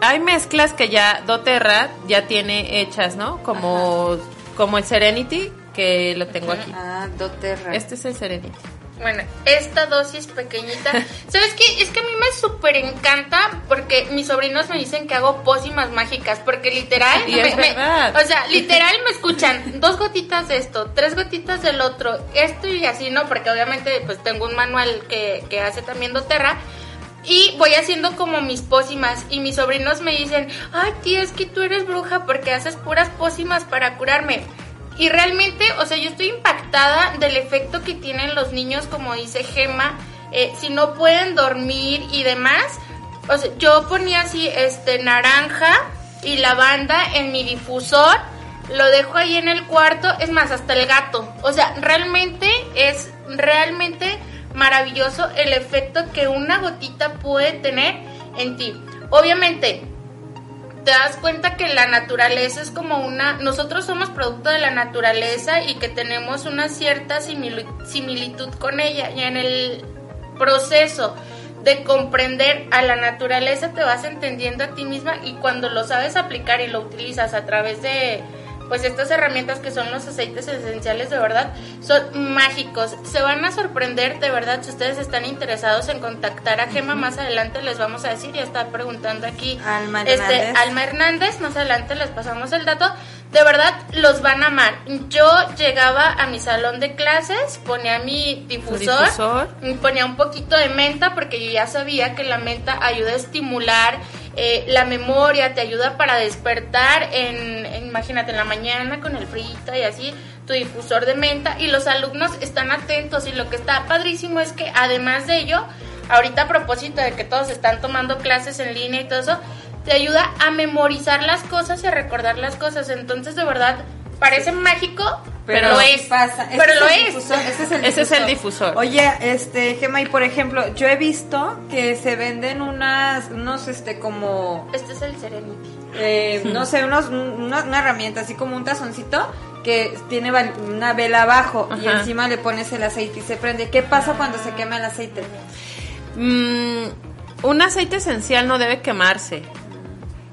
hay mezclas que ya doTERRA ya tiene hechas, ¿no? Como, como el Serenity, que lo tengo aquí. Ah, doTERRA. Este es el Serenity. Bueno, esta dosis pequeñita. [laughs] ¿Sabes qué? Es que a mí me súper encanta porque mis sobrinos me dicen que hago pócimas mágicas. Porque literal. Me- me- o sea, literal me escuchan dos gotitas de esto, tres gotitas del otro, esto y así, ¿no? Porque obviamente, pues tengo un manual que, que hace también doTERRA. Y voy haciendo como mis pócimas y mis sobrinos me dicen, ay tía, es que tú eres bruja porque haces puras pócimas para curarme. Y realmente, o sea, yo estoy impactada del efecto que tienen los niños, como dice Gema, eh, si no pueden dormir y demás. O sea, yo ponía así, este, naranja y lavanda en mi difusor, lo dejo ahí en el cuarto, es más, hasta el gato. O sea, realmente es, realmente maravilloso el efecto que una gotita puede tener en ti. Obviamente, te das cuenta que la naturaleza es como una, nosotros somos producto de la naturaleza y que tenemos una cierta simili- similitud con ella. Y en el proceso de comprender a la naturaleza te vas entendiendo a ti misma y cuando lo sabes aplicar y lo utilizas a través de pues estas herramientas que son los aceites esenciales de verdad son mágicos. Se van a sorprender de verdad si ustedes están interesados en contactar a Gema más adelante les vamos a decir, ya está preguntando aquí Alma este Hernández. Alma Hernández, más adelante les pasamos el dato. De verdad los van a amar. Yo llegaba a mi salón de clases, ponía mi difusor, difusor. y ponía un poquito de menta porque yo ya sabía que la menta ayuda a estimular eh, la memoria, te ayuda para despertar en, en- imagínate, en la mañana con el frío y así, tu difusor de menta y los alumnos están atentos y lo que está padrísimo es que además de ello, ahorita a propósito de que todos están tomando clases en línea y todo eso, te ayuda a memorizar las cosas y a recordar las cosas, entonces de verdad parece mágico, pero, lo es, pasa. Pero es lo es. difusor, ese es el Ese es el difusor. Oye, este, Gema, y por ejemplo, yo he visto que se venden unas, unos, este, como, Este es el Serenity. eh, no sé, unos, una, una herramienta, así como un tazoncito que tiene una vela abajo y encima le pones el aceite y se prende. ¿Qué pasa cuando se quema el aceite? Mm, un aceite esencial no debe quemarse.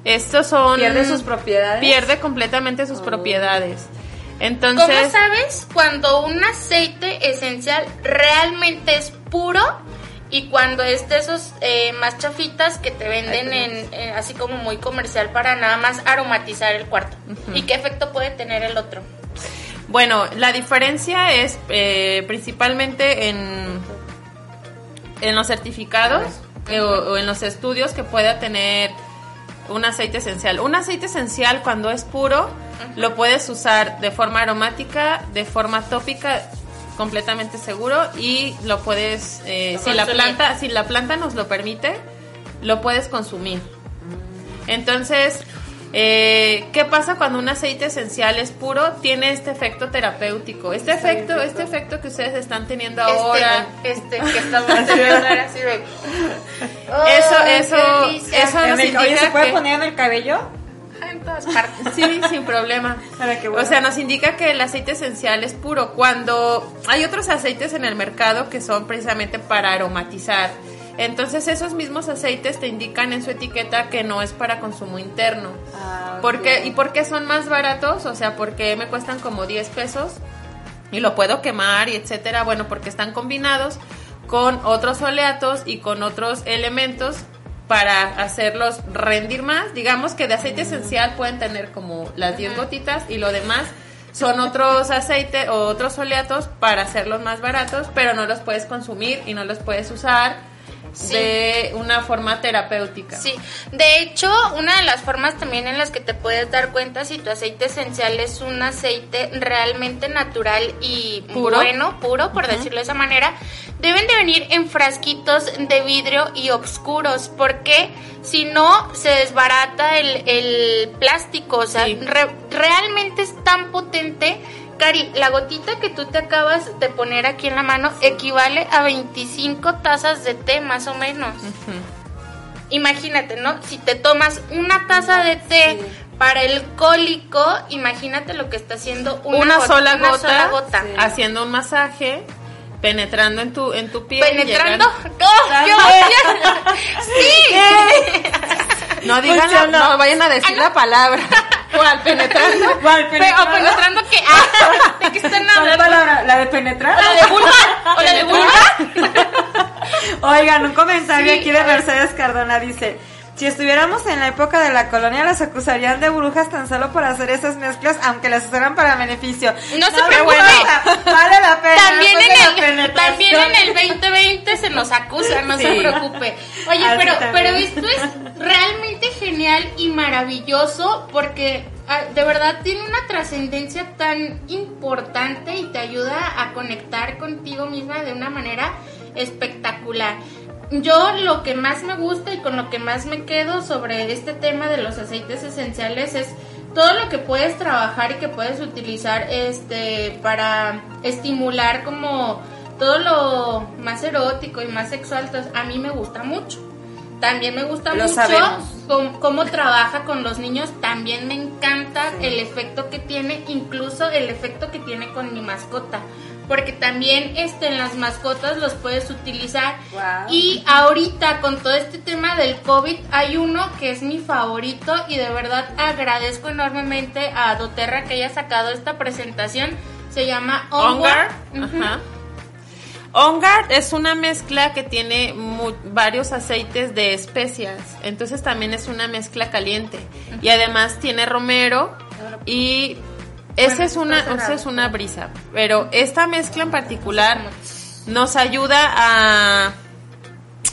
Estos son... ¿Pierde sus propiedades? Pierde completamente sus Oh. propiedades. ¿Cómo Entonces... sabes cuando un aceite esencial realmente es puro y cuando es de esos eh, más chafitas que te venden en eh, así como muy comercial para nada más aromatizar el cuarto. ¿Y qué efecto puede tener el otro? Bueno, la diferencia es eh, principalmente en, en los certificados eh, o, o en los estudios que pueda tener un aceite esencial. Un aceite esencial cuando es puro lo puedes usar de forma aromática, de forma tópica, completamente seguro y lo puedes, eh, si la planta, si la planta nos lo permite, lo puedes consumir. Entonces, eh, ¿qué pasa cuando un aceite esencial es puro? Tiene este efecto terapéutico. Este efecto, este efecto que ustedes están teniendo ahora. Este, este que estamos teniendo ahora así de... [laughs] Eso, ¡Ay, eso, eso nos el- oye, indica ¿se puede que- poner en el cabello? En todas partes. Sí, sin problema. Bueno. O sea, nos indica que el aceite esencial es puro. Cuando hay otros aceites en el mercado que son precisamente para aromatizar. Entonces esos mismos aceites te indican en su etiqueta que no es para consumo interno. Ah, ¿Por qué? ok. ¿Y por qué son más baratos? O sea, porque me cuestan como 10 pesos y lo puedo quemar y etcétera. Bueno, porque están combinados con otros oleatos y con otros elementos para hacerlos rendir más. Digamos que de aceite esencial pueden tener como las 10 gotitas y lo demás son otros aceites o otros oleatos para hacerlos más baratos, pero no los puedes consumir y no los puedes usar Sí. de una forma terapéutica. Sí, de hecho, una de las formas también en las que te puedes dar cuenta si tu aceite esencial es un aceite realmente natural y Puro. bueno, puro, por decirlo de esa manera, deben de venir en frasquitos de vidrio y oscuros, porque si no se desbarata el, el plástico, o sea, Sí. re- realmente es tan potente. Cari, la gotita que tú te acabas de poner aquí en la mano equivale a 25 tazas de té más o menos. Imagínate, ¿no? Si te tomas una taza de té Sí. para el cólico, imagínate lo que está haciendo una, una, gota- sola una gota, sola gota. Sí. haciendo un masaje, penetrando en tu en tu piel, Penetrando. ¡Oh, [laughs] [laughs] qué! ¡Sí! [laughs] No digan, la- no vayan a decir la palabra. [laughs] ¿Cuál? Penetrando. ¿Cuál, Pe- o penetrando que. Ah, [laughs] ¿De qué están ¿Cuál hablando? palabra? ¿La de penetrar? ¿La de vulva? ¿O la de [laughs] vulva? Oigan, un comentario Sí, aquí de. Mercedes Cardona dice, si estuviéramos en la época de la colonia las acusarían de brujas tan solo por hacer esas mezclas, aunque las usaran para beneficio. No se preocupe. vale la pena. También en, el, también en el 2020 se nos acusa, no se preocupe. Oye, Así pero, también. pero esto es realmente genial y maravilloso porque ah, de verdad tiene una trascendencia tan importante y te ayuda a conectar contigo misma de una manera espectacular. Yo lo que más me gusta y con lo que más me quedo sobre este tema de los aceites esenciales es todo lo que puedes trabajar y que puedes utilizar este para estimular como todo lo más erótico y más sexual, entonces a mí me gusta mucho. También me gusta Lo mucho cómo trabaja con los niños, también me encanta el efecto que tiene, incluso el efecto que tiene con mi mascota. Porque también este, en las mascotas los puedes utilizar. Y ahorita con todo este tema del COVID hay uno que es mi favorito y de verdad agradezco enormemente a Doterra que haya sacado esta presentación. Se llama On Onward. Guard. Ujú. Ajá. On Guard es una mezcla que tiene varios aceites de especias, entonces también es una mezcla caliente y además tiene romero y esa es una, esa es una brisa, pero esta mezcla en particular nos ayuda a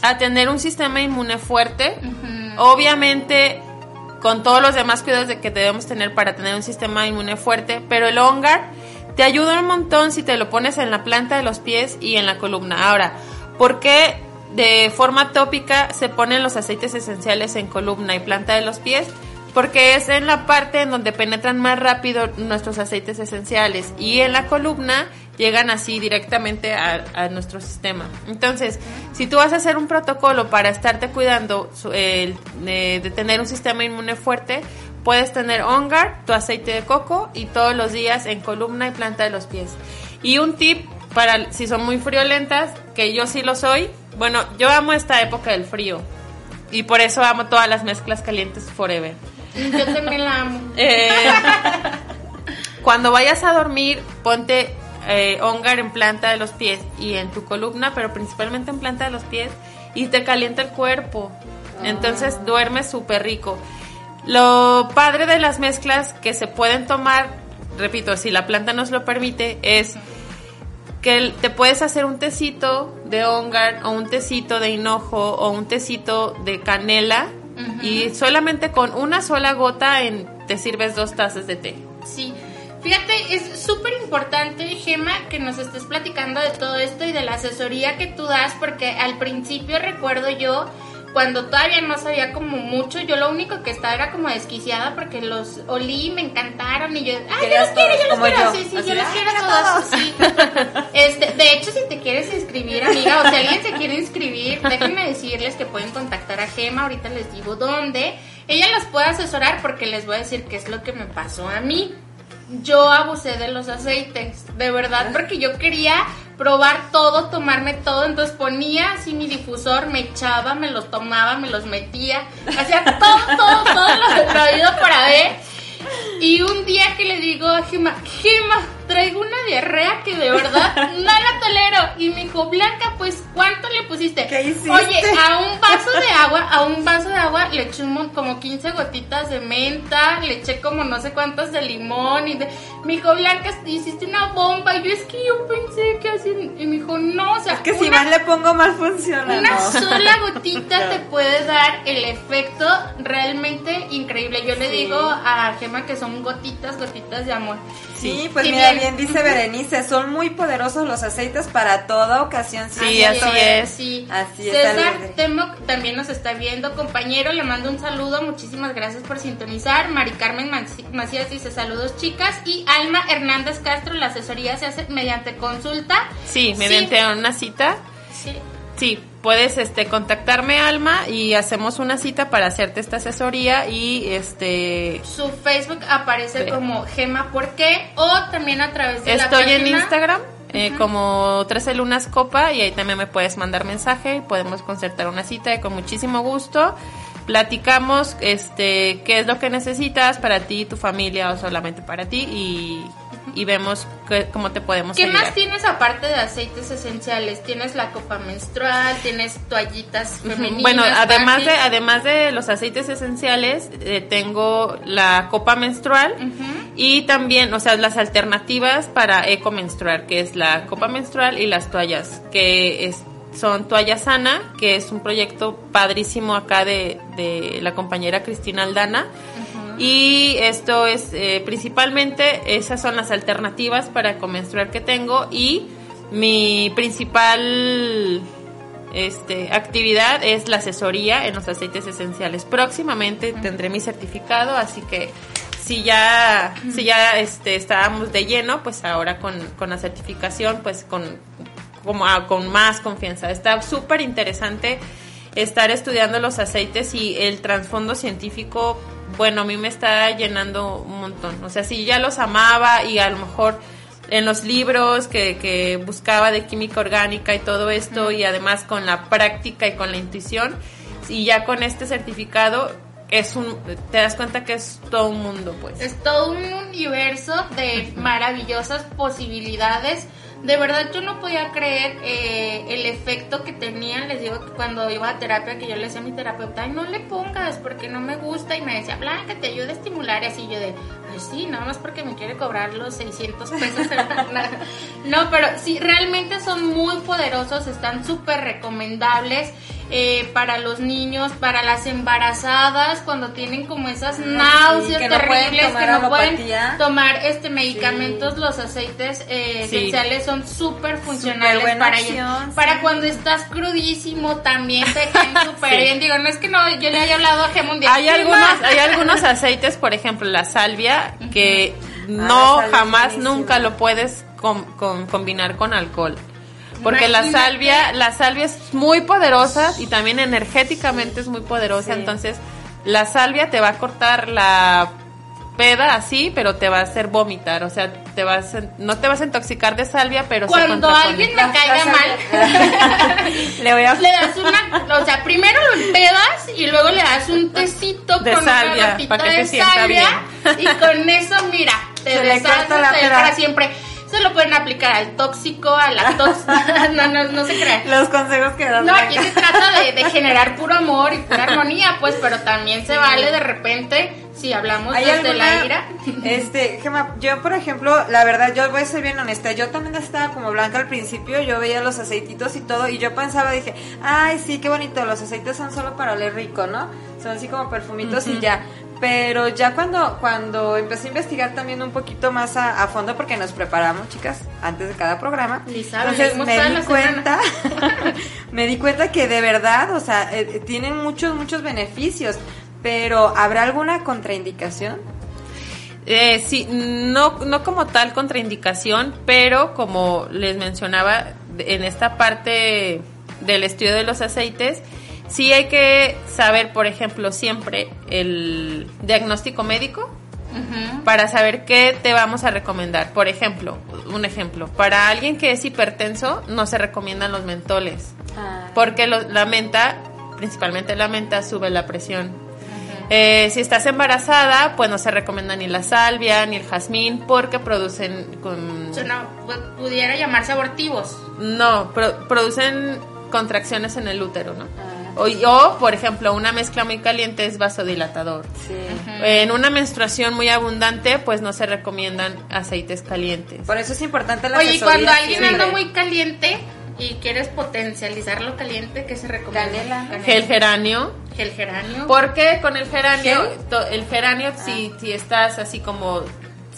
a tener un sistema inmune fuerte, obviamente con todos los demás cuidados de que debemos tener para tener un sistema inmune fuerte, pero el Ongar te ayuda un montón si te lo pones en la planta de los pies y en la columna. Ahora, ¿por qué de forma tópica se ponen los aceites esenciales en columna y planta de los pies? Porque es en la parte en donde penetran más rápido nuestros aceites esenciales y en la columna llegan así directamente a, a nuestro sistema. Entonces, si tú vas a hacer un protocolo para estarte cuidando el- de, tener un sistema inmune fuerte, puedes tener Ongar, tu aceite de coco y todos los días en columna y planta de los pies. Y un tip para si son muy friolentas, que yo sí lo soy, bueno, yo amo esta época del frío y por eso amo todas las mezclas calientes forever. Yo también la amo. Eh, [laughs] cuando vayas a dormir, ponte eh, ongar en planta de los pies y en tu columna, pero principalmente en planta de los pies, y te calienta el cuerpo. Entonces Ah. duermes súper rico. Lo padre de las mezclas que se pueden tomar, repito, si la planta nos lo permite, es que te puedes hacer un tecito de ongar o un tecito de hinojo o un tecito de canela y solamente con una sola gota en, te sirves dos tazas de té. Sí. Fíjate, es súper importante, Gema, que nos estés platicando de todo esto y de la asesoría que tú das, porque al principio recuerdo yo, cuando todavía no sabía como mucho, yo lo único que estaba era como desquiciada porque los olí, me encantaron y yo, ay, yo Querías los quiero, yo los quiero, yo. sí, sí, Así, yo los "Ay, quiero quiero todos, sí. Este, de hecho, si te quieres inscribir, amiga, o si alguien se quiere inscribir, déjenme decirles que pueden contactar a Gema, ahorita les digo dónde. Ella los puede asesorar porque les voy a decir qué es lo que me pasó a mí. Yo abusé de los aceites, de verdad, porque yo quería probar todo, tomarme todo, entonces ponía así mi difusor, me echaba, me los tomaba, me los metía, hacía todo, todo, todo lo, lo para ver. Y un día que le digo a Gema, Gema, traigo una diarrea que de verdad [laughs] no la tolero. Y me dijo, Blanca, pues, ¿cuánto le pusiste? ¿Qué hiciste? Oye, a un vaso de agua, a un vaso de agua le eché como 15 gotitas de menta, le eché como no sé cuántas de limón. Y de... me dijo, Blanca, hiciste una bomba. Y yo, es que yo pensé que así. Y me dijo, no, o sea, Es que si más le pongo más funciona. una ¿no? sola gotita [laughs] te puede dar el efecto realmente increíble. Yo le digo a Gema que son gotitas, gotitas de amor. Sí, pues Y mira, bien. bien dice Berenice, son muy poderosos los aceites para toda ocasión. Sí, así es. Sí. Así es, César. Temoc también nos está viendo. Compañero, le mando un saludo. Muchísimas gracias por sintonizar. Mari Carmen Macías dice saludos, chicas. Y Alma Hernández Castro, la asesoría se hace mediante consulta. Sí, mediante una cita. Sí. Sí, puedes este contactarme Alma y hacemos una cita para hacerte esta asesoría y este Su Facebook aparece Sí. como Gema ¿Por qué? O también a través de la estoy en. Instagram eh, como 13 lunas copa y ahí también me puedes mandar mensaje y podemos concertar una cita y con muchísimo gusto platicamos este qué es lo que necesitas para ti, tu familia o solamente para ti y, y vemos qué- cómo te podemos ¿Qué ayudar. más tienes aparte de aceites esenciales? Tienes la copa menstrual, tienes toallitas femeninas. Bueno, además de, además de los aceites esenciales, eh, tengo la copa menstrual y también, o sea, las alternativas para eco menstrual, que es la copa menstrual y las toallas, que es, son Toalla Sana, que es un proyecto padrísimo acá de, de la compañera Cristina Aldana. Y esto es eh, principalmente, esas son las alternativas para ecomenstrual que tengo y mi principal este, actividad es la asesoría en los aceites esenciales. Próximamente tendré mi certificado, así que si ya, si ya este, estábamos de lleno, pues ahora con, con la certificación, pues con, como, ah, con más confianza. Está súper interesante estar estudiando los aceites y el trasfondo científico, bueno, a mí me está llenando un montón. O sea, si ya los amaba y a lo mejor en los libros que, que buscaba de química orgánica y todo esto, y además con la práctica y con la intuición, y ya con este certificado, es un, te das cuenta que es todo un mundo, pues. Es todo un universo de maravillosas posibilidades. De verdad yo no podía creer eh, el efecto que tenían. Les digo que cuando iba a terapia, que yo le decía a mi terapeuta, ay, no le pongas porque no me gusta. Y me decía, Blanca, te ayuda a estimular. Y así yo de, ay, sí, nada más porque me quiere cobrar los 600 pesos. [laughs] no, pero sí, realmente son muy poderosos, están súper recomendables. Eh, para los niños, para las embarazadas, cuando tienen como esas náuseas que no pueden terribles que no pueden tomar este medicamentos, los aceites eh, Sí. esenciales son súper funcionales para opción, sí. para cuando estás crudísimo también te caen [laughs] súper bien. Digo, no es que no, yo le haya hablado a Gemundial. Hay algunos, hay algunos aceites, por ejemplo, la salvia, que no Ah, es jamás nunca lo puedes com- com- combinar con alcohol. Porque la salvia, la salvia es muy poderosa y también energéticamente es muy poderosa, Sí. entonces la salvia te va a cortar la peda así, pero te va a hacer vomitar, o sea, te vas a- no te vas a intoxicar de salvia, pero se Cuando contrapone. alguien me caiga mal, [laughs] Le voy a le das una, o sea, primero lo empedas y luego le das un tecito De con salvia, una gotita para que de se salvia y con eso, mira, te Se le deshaces corta la de él pera. para siempre. Se lo pueden aplicar al tóxico, a la tóxica. [laughs] no, no, no se crean. Los consejos que das. No, aquí se trata de, de generar puro amor y pura [laughs] armonía, pues, pero también se vale de repente si hablamos ¿Hay desde la ira. Este, Gemma, yo por ejemplo, la verdad, yo voy a ser bien honesta, yo también estaba como blanca al principio, yo veía los aceititos y todo, y yo pensaba, dije, ay, sí, qué bonito, los aceites son solo para oler rico, ¿no? Son así como perfumitos y ya. Pero ya cuando, cuando empecé a investigar también un poquito más a, a fondo, porque nos preparamos, chicas, antes de cada programa. Entonces me di cuenta, [laughs] me di cuenta que de verdad, o sea, eh, tienen muchos, muchos beneficios. Pero, ¿habrá alguna contraindicación? Eh, sí, no, no como tal contraindicación, pero como les mencionaba en esta parte del estudio de los aceites, sí hay que saber, por ejemplo, siempre el diagnóstico médico para saber qué te vamos a recomendar. Por ejemplo, un ejemplo, para alguien que es hipertenso no se recomiendan los mentoles, porque lo- la menta, principalmente la menta, sube la presión. Eh, si estás embarazada, pues no se recomienda ni la salvia ni el jazmín porque producen con- pu- pudiera llamarse abortivos. no pro- producen contracciones en el útero, ¿no? O, o, por ejemplo, una mezcla muy caliente es vasodilatador. Sí. En una menstruación muy abundante, pues no se recomiendan aceites calientes. Por eso es importante la Oye, y cuando alguien siempre. anda muy caliente y quieres potencializar lo caliente, ¿qué se recomienda? Canela. Gel geranio. Gel geranio. Porque con el geranio, el geranio, si, si estás así como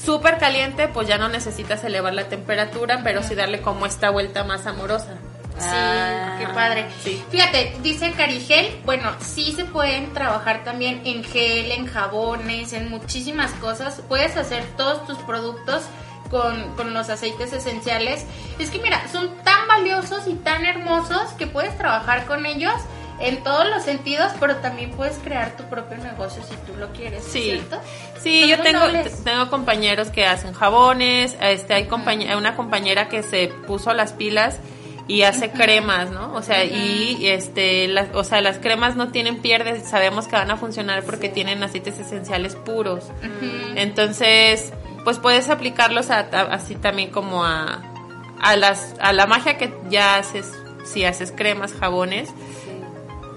súper caliente, pues ya no necesitas elevar la temperatura, pero sí darle como esta vuelta más amorosa. Sí, Ah. qué padre. Sí. Fíjate, dice Carigel, bueno, sí se pueden trabajar también en gel, en jabones, en muchísimas cosas. Puedes hacer todos tus productos con, con los aceites esenciales. Es que mira, son tan valiosos y tan hermosos que puedes trabajar con ellos en todos los sentidos, pero también puedes crear tu propio negocio si tú lo quieres, Sí. ¿cierto? Sí, yo tengo, nobles. tengo compañeros que hacen jabones, este, hay compañe- una compañera que se puso las pilas y hace cremas, ¿no? O sea, y este, las, o sea, las cremas no tienen pierde, sabemos que van a funcionar porque tienen aceites esenciales puros. Entonces, pues puedes aplicarlos a- a- así también como a, a las, a la magia que ya haces, si haces cremas, jabones.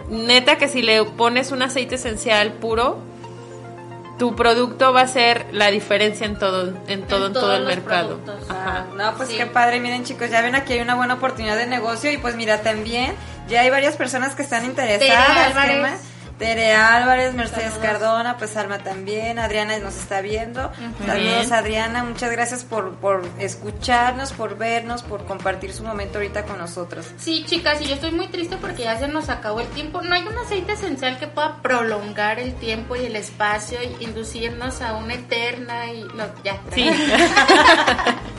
Neta que si le pones un aceite esencial puro, tu producto va a ser la diferencia en todo en todo en, todo el mercado. Ajá. Ah, no, pues Sí. qué padre, miren chicos, ya ven aquí hay una buena oportunidad de negocio y pues mira también ya hay varias personas que están interesadas. Tere Álvarez. Mercedes Saludos. Cardona, pues Alma también, Adriana nos está viendo. Saludos. Adriana, muchas gracias por, por escucharnos, por vernos, por compartir su momento ahorita con nosotros. Sí, chicas, y yo estoy muy triste porque ya se nos acabó el tiempo. No hay un aceite esencial que pueda prolongar el tiempo y el espacio y inducirnos a una eterna y no, ya. Sí. [laughs]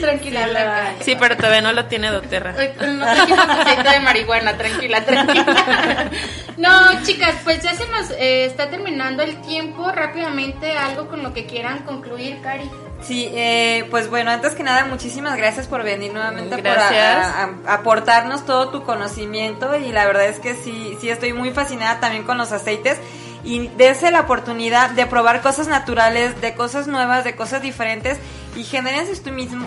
Tranquila, Blanca. Sí, pero todavía no lo tiene doTERRA. No aceite de marihuana, tranquila, tranquila. No, chicas, pues ya se nos eh, está terminando el tiempo. Rápidamente, algo con lo que quieran concluir, Cari. Sí, eh, pues bueno, antes que nada, muchísimas gracias por venir nuevamente, por a- Gracias. a- a- aportarnos todo tu conocimiento y la verdad es que sí, sí estoy muy fascinada también con los aceites y dése la oportunidad de probar cosas naturales, de cosas nuevas, de cosas diferentes y generen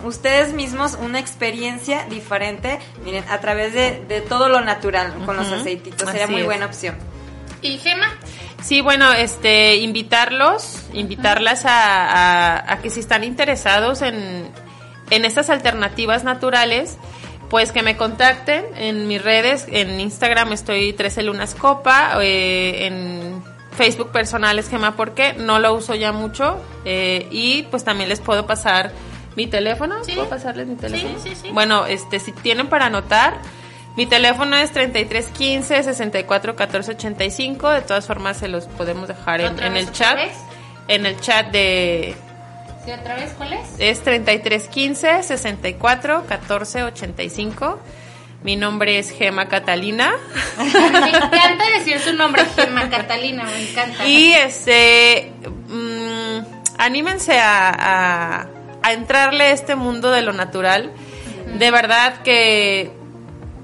ustedes mismos una experiencia diferente, miren, a través de, de todo lo natural con los aceititos, sería así muy es. buena opción. ¿Y Gema? Sí, bueno, este, invitarlos, invitarlas a, a- a que si están interesados en, en estas alternativas naturales, pues que me contacten en mis redes, en Instagram estoy 13 Lunas Copa, eh, en Facebook personal es Gema Porque, no lo uso ya mucho, eh, y pues también les puedo pasar mi teléfono, Sí. ¿puedo pasarles mi teléfono? sí, sí. Bueno, este, si tienen para anotar, mi teléfono es 3315 64 14 85. De todas formas, se los podemos dejar en, ¿Otra en vez, el chat. vez? En el chat de. ¿Sí, otra vez cuál es? Es 3315 64 14 85. Mi nombre es Gema Catalina. Me encanta decir su nombre, Gema Catalina, me encanta. Y este. mm, anímense a, a, a entrarle a este mundo de lo natural. De verdad que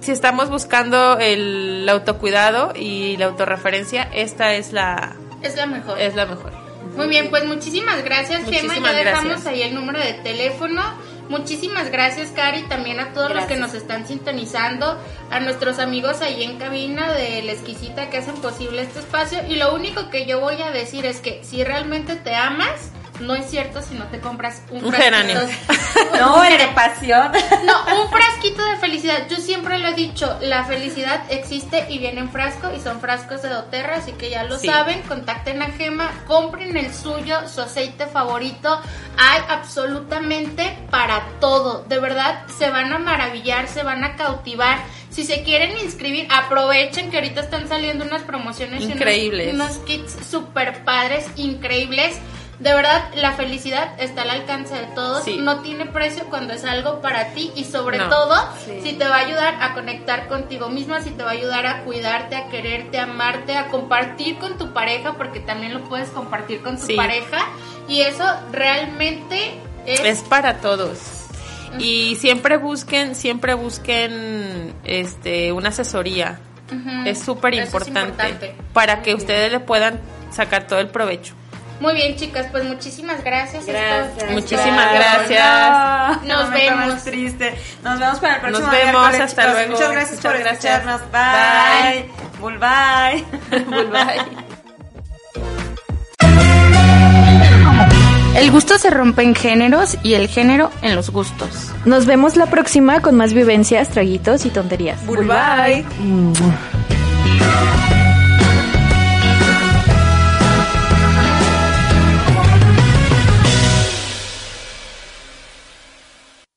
si estamos buscando el autocuidado y la autorreferencia, esta es la, Es la mejor. es la mejor. Muy bien, pues muchísimas gracias, Gema. Muchísimas Ya dejamos gracias. ahí el número de teléfono Muchísimas gracias, Cari, también a todos los que nos están sintonizando, a nuestros amigos ahí en cabina de La Exquisita que hacen posible este espacio. Y lo único que yo voy a decir es que si realmente te amas, no es cierto si no te compras un, Un frasquito- geranio. [laughs] No, el de pasión. [laughs] No, un frasquito de felicidad. Yo siempre lo he dicho, la felicidad existe y viene en frasco y son frascos de doTERRA, así que ya lo Sí. saben, contacten a Gema, compren el suyo, su aceite favorito. Hay absolutamente para todo. De verdad, se van a maravillar, se van a cautivar. Si se quieren inscribir, aprovechen que ahorita están saliendo unas promociones y unos- Increíbles. unos kits super padres, increíbles. De verdad, la felicidad está al alcance de todos. Sí. No tiene precio cuando es algo para ti y sobre No. todo Sí. si te va a ayudar a conectar contigo misma, si te va a ayudar a cuidarte, a quererte, a amarte, a compartir con tu pareja, porque también lo puedes compartir con tu Sí. pareja. Y eso realmente es... Es para todos. Y siempre busquen, siempre busquen este una asesoría. Es súper importante. para que ustedes le puedan sacar todo el provecho. Muy bien, chicas, pues muchísimas gracias. Gracias. Esto- Muchísimas esto- gracias. No, Nos vemos. más triste. Nos vemos para el próximo Nos vemos, miércoles, hasta chicos. luego. Muchas gracias Muchas por gracias. escucharnos. Bye. Bye. [laughs] Bye. El gusto se rompe en géneros y el género en los gustos. Nos vemos la próxima con más vivencias, traguitos y tonterías. Bye.